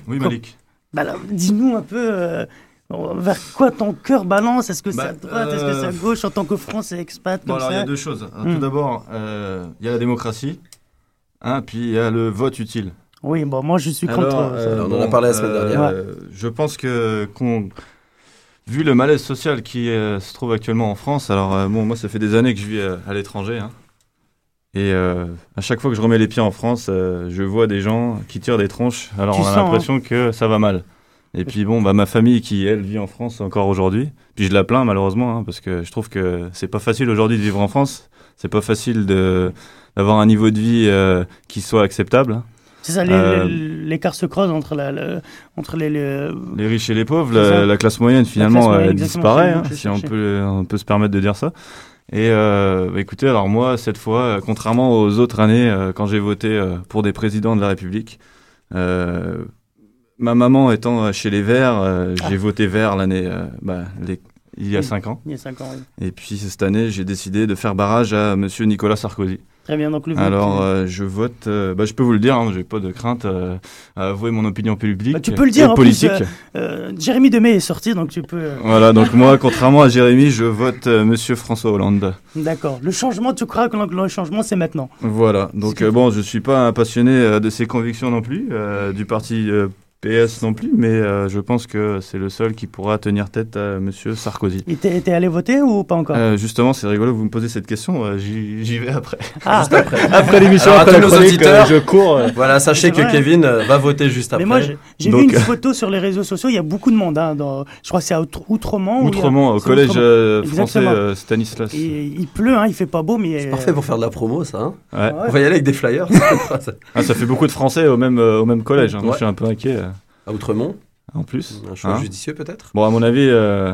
Oui, Malik. bah, dis-nous un peu euh, vers quoi ton cœur balance? Est-ce que c'est Bah, à droite, est-ce que c'est à euh, gauche en tant que français expat Bon, comme alors, il y a deux choses. Alors, Hmm. Tout d'abord, euh, il y a la démocratie. Hein, puis il y a le vote utile. Oui, bon, moi je suis contre. Alors, euh, On en a parlé la semaine dernière. euh, Je pense que, qu'on- vu le malaise social qui euh, se trouve actuellement en France, alors euh, bon, moi ça fait des années que je vis euh, à l'étranger. hein. et euh, à chaque fois que je remets les pieds en France, euh, je vois des gens qui tirent des tronches. Alors Tu on a hein. l'impression que ça va mal. Et puis bon, bah, ma famille qui, elle, vit en France encore aujourd'hui. Puis je la plains malheureusement, hein, parce que je trouve que c'est pas facile aujourd'hui de vivre en France. C'est pas facile de d'avoir un niveau de vie euh, qui soit acceptable. C'est ça, euh, l'écart se creuse entre, la, le- entre les, les- Les riches et les pauvres, la, la classe moyenne finalement classe moyenne, elle exactement, disparaît, hein, si on peut, on peut se permettre de dire ça. Et euh, bah, écoutez, alors moi cette fois, contrairement aux autres années quand j'ai voté pour des présidents de la République, euh, ma maman étant euh, chez les Verts, euh, Ah. j'ai voté Vert l'année, euh, bah, les- il y a Oui. cinq ans. Il y a 5 ans, oui. Et puis cette année, j'ai décidé de faire barrage à Monsieur Nicolas Sarkozy. Très bien, donc le vote, Alors, euh, je vote. bah, je peux vous le dire, hein, j'ai pas de crainte à avouer mon opinion publique. Bah, tu peux le et dire, en plus, politique. euh, Jérémy Demey est sorti, donc tu peux. Voilà, donc moi, [LAUGHS] contrairement à Jérémy, je vote Monsieur François Hollande. D'accord. Le changement, tu crois que le changement, c'est maintenant? Voilà, donc bon, je suis pas un passionné de ses convictions non plus, du parti PS non plus, mais euh, je pense que c'est le seul qui pourra tenir tête à Monsieur Sarkozy. Et t'es t'es allé voter ou pas encore? Euh, justement, c'est rigolo que vous me posez cette question. euh, J'y j'y vais après. [LAUGHS] Ah. Juste après. [LAUGHS] Après l'émission, Alors, après tous la nos chronique, auditeurs, je cours. euh. Voilà, sachez que vrai. Kevin va voter juste après. Mais moi, j'ai j'ai vu Donc, une euh, photo sur les réseaux sociaux. Il y a beaucoup de monde. Hein, dans, je crois que c'est à Outre- Outremont. il y a- Outremont, au collège Outremont. français euh, Stanislas. Et il pleut, hein, il fait pas beau, mais. C'est parfait pour faire de la promo, ça. hein. Ouais. On va y aller avec des flyers. Ah, ça fait beaucoup de Français au même, euh, au même collège. hein. Moi, Ouais. je suis un peu inquiet. À Outremont, En plus. un choix Hein. judicieux peut-être. Bon, à mon avis, euh,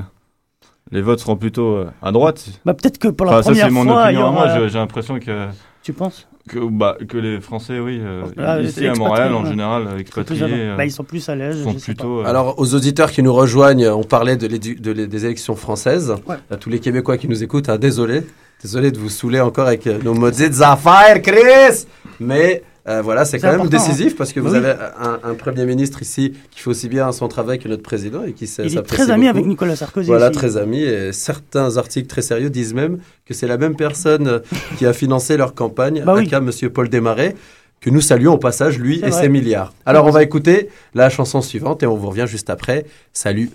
les votes seront plutôt euh, à droite. Bah, peut-être que pour la Enfin, ça, première c'est mon fois, il y opinion à moi. aura- je- J'ai l'impression que, Tu penses? que, bah, que les Français, oui, euh, Ah, ici les à Montréal, en général, Ils sont plus expatriés, à- euh, bah, ils sont plus à l'aise. sont plutôt. euh, Alors, aux auditeurs qui nous rejoignent, on parlait de de des élections françaises. Ouais. À tous les Québécois qui nous écoutent, hein, désolé. Désolé de vous saouler encore avec nos maudites affaires, Chris! Mais euh, voilà, c'est quand même important, décisif parce que Bah vous oui. avez un, un Premier ministre ici qui fait aussi bien son travail que notre président et qui s- Il est s'apprécie très ami beaucoup. avec Nicolas Sarkozy. Voilà, aussi. très amis. Et certains articles très sérieux disent même que c'est la même personne [LAUGHS] qui a financé leur campagne, Bah oui. aka Monsieur Paul Desmarais, que nous saluons au passage, lui et vrai. ses milliards. Alors, on va écouter la chanson suivante et on vous revient juste après. Salut.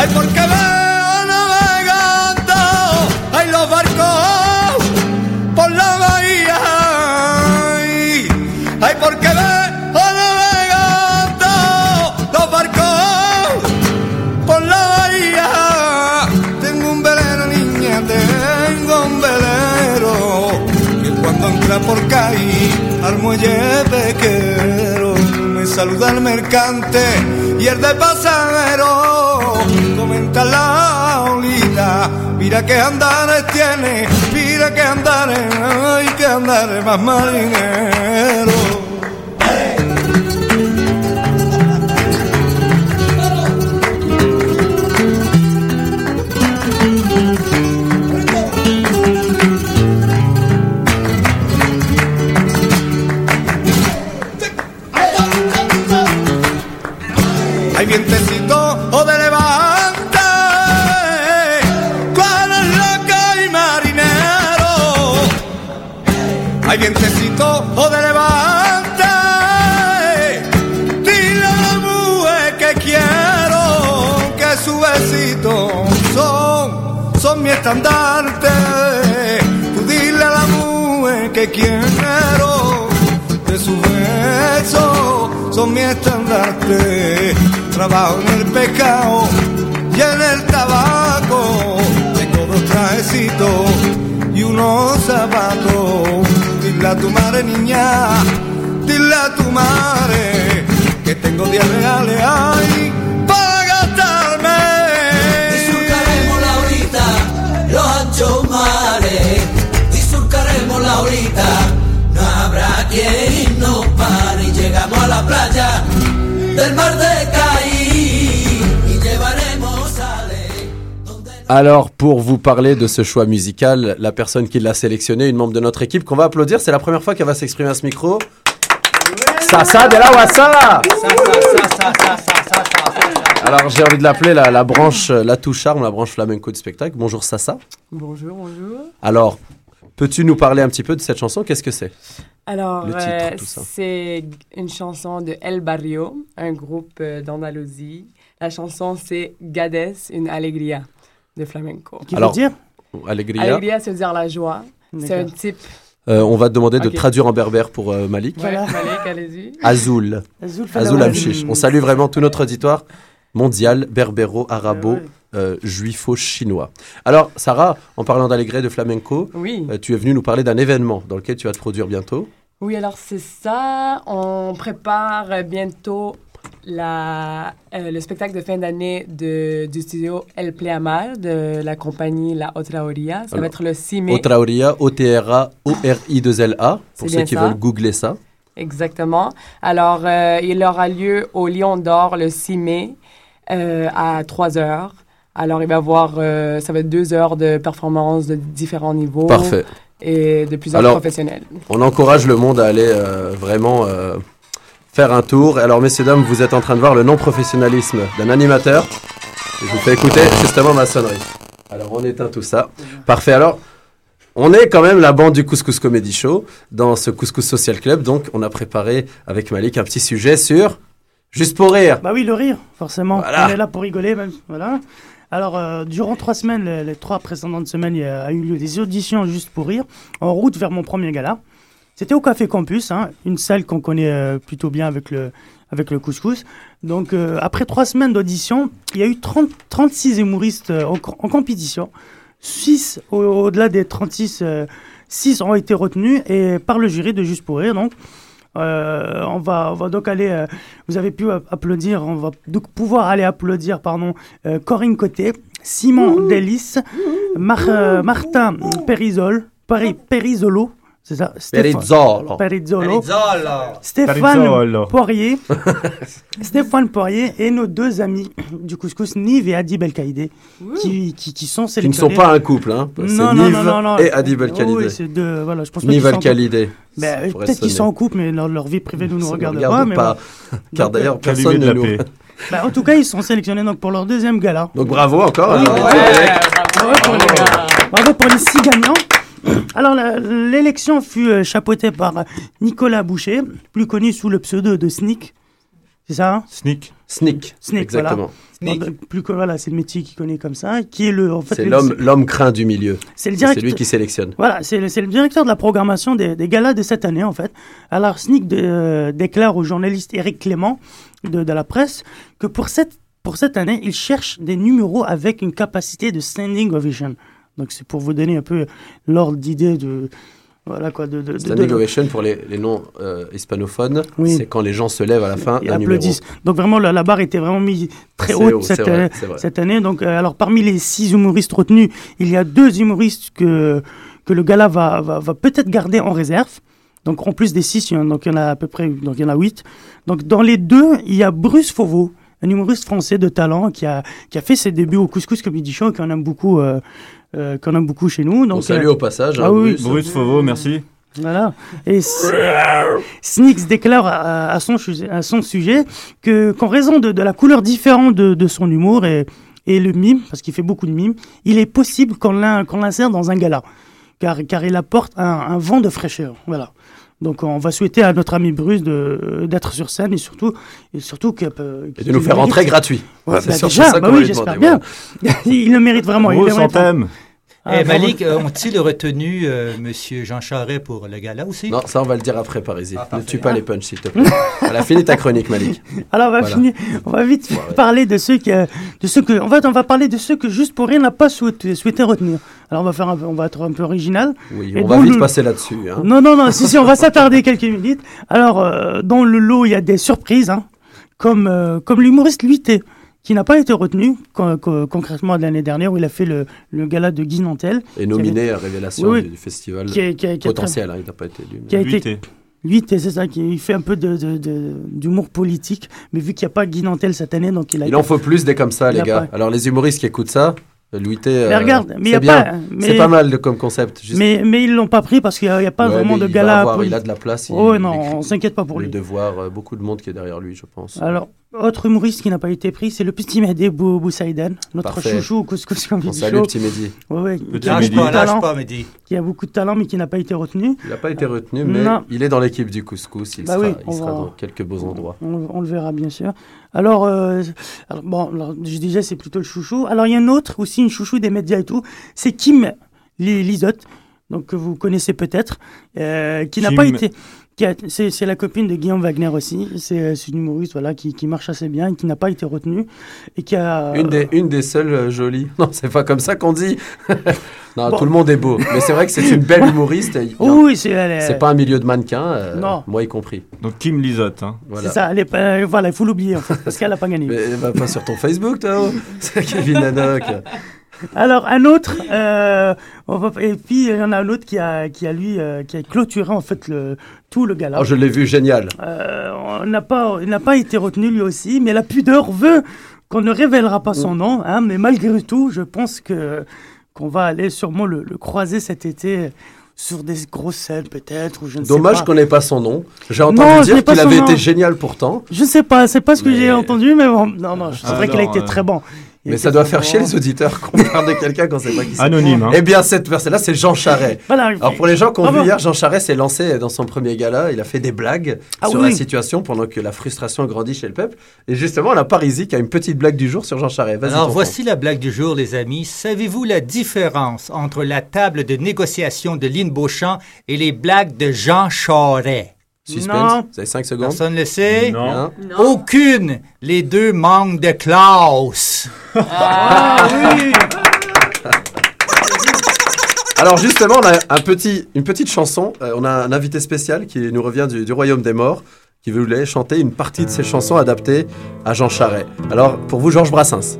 Ay, porque veo navegando. Ay, los barcos por la bahía. Ay, ay porque veo navegando. Los barcos por la bahía. Tengo un velero, niña, tengo un velero. Que cuando entra por caí al muelle pequero, me saluda el mercante y el de pasajero. La olita, mira que andares tiene, mira que andares, ay, que andares más marinero. Son mi estandarte. Trabajo en el pecado y en el tabaco. Tengo dos trajecitos y unos zapatos. Dile a tu madre, niña, dile a tu madre que tengo 10 reales ahí para gastarme. Y surcaremos la horita, los anchos mares. Y surcaremos la horita, no habrá quien nos pare. Y llegamos a la playa del mar de Caí. Y llevaremos sale. Alors, pour vous parler de ce choix musical, la personne qui l'a sélectionné, une membre de notre équipe qu'on va applaudir, c'est la première fois qu'elle va s'exprimer à ce micro. Sasa de la Wassa Alors j'ai envie de l'appeler la, la branche, la touche charme, la branche flamenco du spectacle. Bonjour Sassa. Bonjour, bonjour. Alors, peux-tu nous parler un petit peu de cette chanson? Qu'est-ce que c'est? Alors, euh, c'est une chanson de El Barrio, un groupe euh, d'Andalousie. La chanson, c'est Gades, une alegría de flamenco. Qui veut dire Alegria. Alegría, ça veut dire la joie. C'est un type. Euh, on va te demander de traduire en berbère pour euh, Malik. Voilà. Malik, allez-y. Azul. Azul Azul. Amchiche. On salue vraiment tout notre auditoire mondial, berbéro, arabo, euh, juifo-chinois. Alors, Sarah, en parlant d'Allegret de flamenco, Oui. euh, tu es venue nous parler d'un événement dans lequel tu vas te produire bientôt. Oui, alors c'est ça. On prépare bientôt la, euh, le spectacle de fin d'année de, du studio El Pleamar de la compagnie La Otra Oria. Ça Alors, va être le 6 mai. Otraoria, O-T-R-A, O-R-I-2-L-A, C'est pour ceux qui ça. veulent googler ça. Exactement. Alors, euh, il aura lieu au Lion d'Or le 6 mai euh, à 3 heures. Alors, il va y avoir, euh, ça va être deux heures de performance de différents niveaux. Parfait. Et de plus en plus Alors, professionnels. On encourage le monde à aller euh, vraiment faire un tour. Alors, messieurs, dames, vous êtes en train de voir le non-professionnalisme d'un animateur. Je vous fais écouter justement ma sonnerie. Alors, on éteint tout ça. Parfait. Alors, on est quand même la bande du Couscous Comedy Show dans ce Couscous Social Club. Donc, on a préparé avec Malik un petit sujet sur Juste pour rire. Bah oui, le rire, forcément. Voilà. On est là pour rigoler, même. Voilà. Alors, euh, durant trois semaines, les, les trois précédentes semaines, il y a, eu lieu des auditions juste pour rire, en route vers mon premier gala. C'était au Café Campus, hein, une salle qu'on connaît euh, plutôt bien avec le, avec le couscous. Donc, euh, après trois semaines d'audition, il y a eu 30, 36 humoristes euh, en, en compétition. 6, au- au-delà des 36, 6 ont été retenus et par le jury de Juste pour rire. Donc, euh, on, va, on va donc aller. euh, vous avez pu applaudir. On va donc pouvoir aller applaudir, pardon, euh, Corinne Côté, Simon Delis, Mar- euh, Martin Périsol, Peri- Périsolo. C'est ça Stéphane- Perizzolo. Perizzolo. Perizzolo. Stéphane Perizzolo. Poirier. [LAUGHS] Stéphane Poirier et nos deux amis du couscous, Nive et Adi Belkaïdé, qui, qui, qui sont Qui ne sélectionnés. sont pas un couple, hein. Non, non, Nive non, non, non. et Adib El Khalidé. Oui, c'est deux. Voilà, je pense Nive. Khalidé. Ben, Peut-être qu'ils sont en couple, mais leur, leur vie privée ne nous Ça regarde, pas. mais pas. bon. [LAUGHS] Car d'ailleurs, personne ne nous... Ben, en tout cas, ils sont sélectionnés donc, pour leur deuxième gala. Donc bravo encore. Oui, hein. bravo, pour les, bravo pour les six gagnants. [COUGHS] Alors, l'élection fut euh, chapeautée par Nicolas Boucher, plus connu sous le pseudo de Sneak. C'est ça hein Sneak. Sneak. Sneak, Exactement. voilà. Donc, plus que- voilà, c'est le métier qu'il connaît comme ça, qui est le. En fait, C'est l'homme, l'homme craint du milieu. C'est le lui qui sélectionne. Voilà, c'est le, c'est le directeur de la programmation des, des galas de cette année, en fait. Alors, Sneak de- euh, déclare au journaliste Eric Clément de, de la presse que pour cette, pour cette année, il cherche des numéros avec une capacité de standing ovation. Donc, c'est pour vous donner un peu l'ordre d'idée de. Voilà quoi, de. de, Standing de- ovation pour les, les non euh, hispanophones, Oui. c'est quand les gens se lèvent à la fin et d'un numéro. applaudissent. Donc vraiment, la, la barre était vraiment mise très haute haut, cette, vrai, euh, cette année. Donc, euh, alors parmi les six humoristes retenus, il y a deux humoristes que, que le gala va, va, va peut-être garder en réserve. Donc en plus des six, il y en, donc il y en a à peu près, donc il y en a huit. Donc dans les deux, il y a Bruce Fauveau, un humoriste français de talent qui a, qui a fait ses débuts au Couscous Comedy Show, qu'on aime beaucoup, euh, qu'on aime beaucoup chez nous. Donc, On salue euh, au passage, hein, ah oui, Bruce. Bruce Fauveau, merci. voilà. Et S- Sneaks déclare à, à son, sujet- à son sujet que, qu'en raison de, de la couleur différente de, de son humour et, et le mime, parce qu'il fait beaucoup de mime, il est possible qu'on, l'in- qu'on l'insère dans un gala. Car, car il apporte un, un vent de fraîcheur. Voilà. Donc on va souhaiter à notre ami Bruce de, d'être sur scène et surtout, et surtout que, euh, Et de nous faire rentrer gratuit. Ouais, C'est bah surtout déjà, ça bah oui, j'espère demander, bien. [LAUGHS] il le mérite vraiment. il Gros le mérite sans thème. Ah, Eh, bravo. Malik, euh, ont-ils retenu euh, Monsieur Jean Charest pour le gala aussi? Non, ça on va le dire après, Parisi. Ah, ne tue pas les punchs, s'il te plaît. Elle a fini ta chronique, Malik. [LAUGHS] Alors on va Voilà. finir, on va vite parler de ceux qui, euh, de ceux que, en fait, on va parler de ceux que juste pour rien n'a pas souhaité, souhaité retenir. Alors on va faire, un peu- on va être un peu original. Oui, Et on va vite le- passer là-dessus. hein. Non, non, non, si, si, on va s'attarder quelques minutes. Alors, euh, dans le lot, il y a des surprises, hein, comme, euh, comme l'humoriste Luité, qui n'a pas été retenu, con- con- concrètement de l'année dernière, où il a fait le, le gala de Guy Nantel. Et nominé à Révélation Oui, du, du festival Qui a- qui a- qui a potentiel. très- hein, il n'a pas été élu. qui a été Luité, c'est ça, qui il fait un peu de, de- de- d'humour politique, mais vu qu'il n'y a pas Guy Nantel cette année, donc il a Il en faut plus des comme ça, Il les gars. pas- Alors, les humoristes qui écoutent ça, Louis T, Mais euh, regarde, mais c'est bien. pas- mais- C'est pas mal de, comme concept. juste- Mais, mais ils l'ont pas pris parce qu'il n'y a, il pas Ouais, vraiment de il va avoir- il a de la place. il- Oh il non, écrit- on s'inquiète pas pour lui. devoir, euh, beaucoup de monde qui est derrière lui, je pense. Alors, Autre humoriste qui n'a pas été pris, c'est le petit Mehdi Bou Boussaïdan, notre Parfait. chouchou au couscous comedy On salue le petit Mehdi. Ouais, ouais, Petit qui a Mehdi. beaucoup de Lâche talent, pas, Mehdi. Qui a beaucoup de talent, mais qui n'a pas été retenu. Il n'a pas été retenu, mais Non. il est dans l'équipe du couscous. Il Bah sera, oui, il on sera va- dans quelques beaux endroits. On, on le verra bien sûr. Alors, euh, alors, bon, alors, je disais c'est plutôt le chouchou. Alors il y a un autre aussi, une chouchou des médias et tout, c'est Kim Li- Lizotte, donc que vous connaissez peut-être, euh, qui n'a pas été. C'est c'est la copine de Guillaume Wagner aussi. C'est c'est une humoriste voilà, qui, qui marche assez bien et qui n'a pas été retenue. Et qui a, Une des, une des seules euh, jolies. [LAUGHS] Non, c'est pas comme ça qu'on dit. [LAUGHS] non, Bon. tout le monde est beau. Mais c'est vrai que c'est une belle humoriste. Oui, c'est elle est- C'est pas un milieu de mannequins, euh, Non. moi y compris. Donc Kim Lizotte. Hein. Voilà. C'est ça, elle est voilà, il faut l'oublier en fait, parce qu'elle n'a pas gagné. [LAUGHS] Mais va pas sur ton Facebook, toi. oh. C'est Kevin Nanoc. Alors un autre, euh, on va- et puis il y en a un autre qui a, qui a lui, euh, qui a clôturé en fait le, tout le gala. Oh, je l'ai vu, génial. Euh, on n'a pas, il n'a pas été retenu lui aussi, mais la pudeur veut qu'on ne révélera pas son nom, hein, mais malgré tout, je pense que qu'on va aller sûrement le, le croiser cet été sur des grosses scènes peut-être ou je ne sais Dommage pas. qu'on n'ait pas son nom. J'ai entendu dire qu'il avait nom. été génial pourtant. Je sais pas, c'est pas ce que Mais- j'ai entendu, mais bon, non, non, c'est vrai qu'il a été euh, très bon. Mais ça doit faire chier les auditeurs qu'on parle de quelqu'un qu'on sait pas qui c'est. Anonyme, hein. Eh bien, cette personne-là, c'est Jean Charret. Voilà, Alors, pour les gens qui ont vu hier, Jean Charret s'est lancé dans son premier gala. Il a fait des blagues Ah sur oui. la situation pendant que la frustration grandit chez le peuple. Et justement, la Parisie qui a une petite blague du jour sur Jean Charret. Vas-y. Alors voici la blague du jour, les amis. Savez-vous la différence entre la table de négociation de Lynn Beauchamp et les blagues de Jean Charest? Suspense? Non. Vous avez 5 secondes? Personne le sait? Non. Aucune. Les deux manquent de classe. Ah oui. [LAUGHS] Alors justement, on a un petit, une petite chanson. Euh, on a un invité spécial qui nous revient du, du Royaume des Morts, qui voulait chanter une partie de ses chansons adaptées à Jean Charret. Alors, pour vous, Georges Brassens.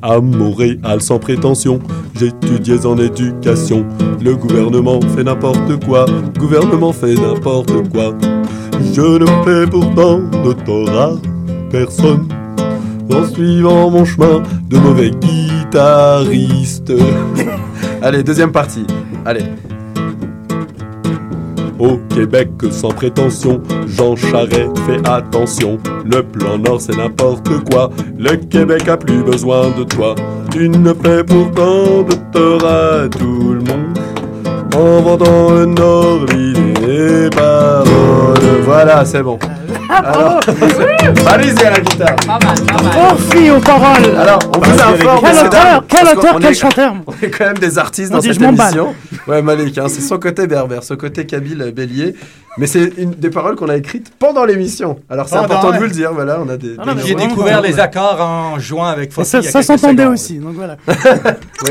À Montréal sans prétention, j'étudiais en éducation. Le gouvernement fait n'importe quoi, gouvernement fait n'importe quoi. Je ne fais pourtant à personne. En suivant mon chemin de mauvais guitariste. [LAUGHS] Allez, deuxième partie. Allez. Au Québec, sans prétention, Jean Charest fait attention. Le plan Nord, c'est n'importe quoi. Le Québec a plus besoin de toi. Tu ne fais pourtant de tort à tout le monde. En vendant le Nord, les paroles. Voilà, c'est bon. Alors, allez-y à la guitare. Oh, fille aux paroles. Alors, on vous informe. Quel auteur, quel auteur, quel est- chanteur. On est quand même des artistes On dans cette émission. Ouais, Malik, hein, c'est son côté berbère, son côté kabyle bélier. Mais c'est une des paroles qu'on a écrites pendant l'émission. Alors c'est Pendant, important de ouais. vous le dire. Voilà, on a des. Ah non, des- J'ai découvert les accords en jouant avec Et Fofi ça, s'entendait aussi, donc voilà. [LAUGHS] Oui.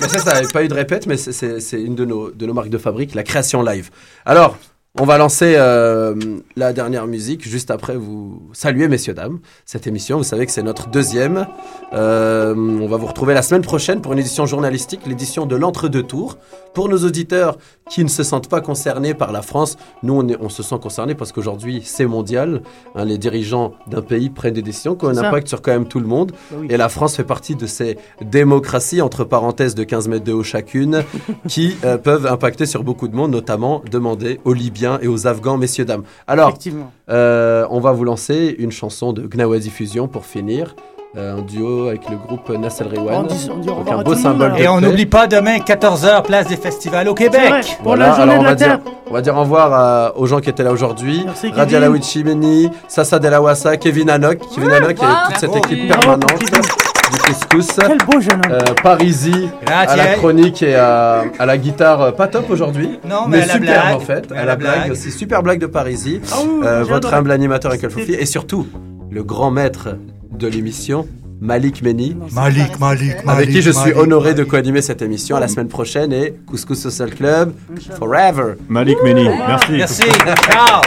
Mais ça, ça n'avait pas eu de répète, mais c'est une de nos, de nos marques de fabrique, la création live. Alors, on va lancer euh, la dernière musique juste après vous saluer, messieurs, dames, cette émission. Vous savez que c'est notre deuxième. Euh, on va vous retrouver la semaine prochaine pour une édition journalistique, l'édition de l'entre-deux tours. Pour nos auditeurs qui ne se sentent pas concernés par la France, nous, on, est- on se sent concernés parce qu'aujourd'hui, c'est mondial. Hein, les dirigeants d'un pays prennent des décisions qui ont un ça. impact sur quand même tout le monde. Bah oui. Et la France fait partie de ces démocraties, entre parenthèses de 15 mètres de haut chacune, [LAUGHS] qui euh, peuvent impacter sur beaucoup de monde, notamment demander aux Libyens et aux Afghans, messieurs, dames. Alors, euh, on va vous lancer une chanson de Gnawa Diffusion pour finir. Euh, un duo avec le groupe Nassel Rewan. On dit- on dit au Donc un à beau symbole Et on n'oublie pas demain 14h place des festivals au Québec. pour Voilà, la journée alors de on la va dire, Terre. on va dire au revoir à- aux gens qui étaient là aujourd'hui. Merci, Kevin. Radia Lawichimeni, Sasa Delawassa, Kevin Hanok, Kevin Hanok et toute cette équipe Bravo, permanente Kevin. du couscous. Quel beau jeune homme. Euh, Parisi à la chronique et à, à la guitare euh, pas top aujourd'hui. Non, mais à la superbe blague. en fait. Mais À la blague aussi. Super blague de Parisi. Ah Euh, votre adoré. humble animateur Uncle Fofi et surtout le grand maître de l'émission, Malik Meni. Malik, Malik, Avec qui je suis Malik, honoré Malik. de co-animer cette émission à la semaine prochaine et Couscous Social Club Forever. Malik Meni, merci. Merci. Ciao.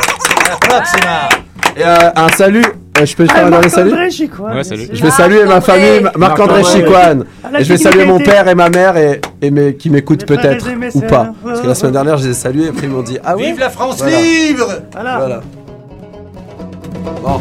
Et euh, un salut. euh, je peux faire un dernier salut. Je vais saluer ma famille, Ma- Marc-André. Chicoine. Et je vais saluer mon père et ma mère et, et mes, qui m'écoutent peut-être ou pas. Parce que la semaine dernière, je les ai salués et après ils m'ont dit Ah oui Vive la France Voilà. libre Voilà. Voilà. Bon.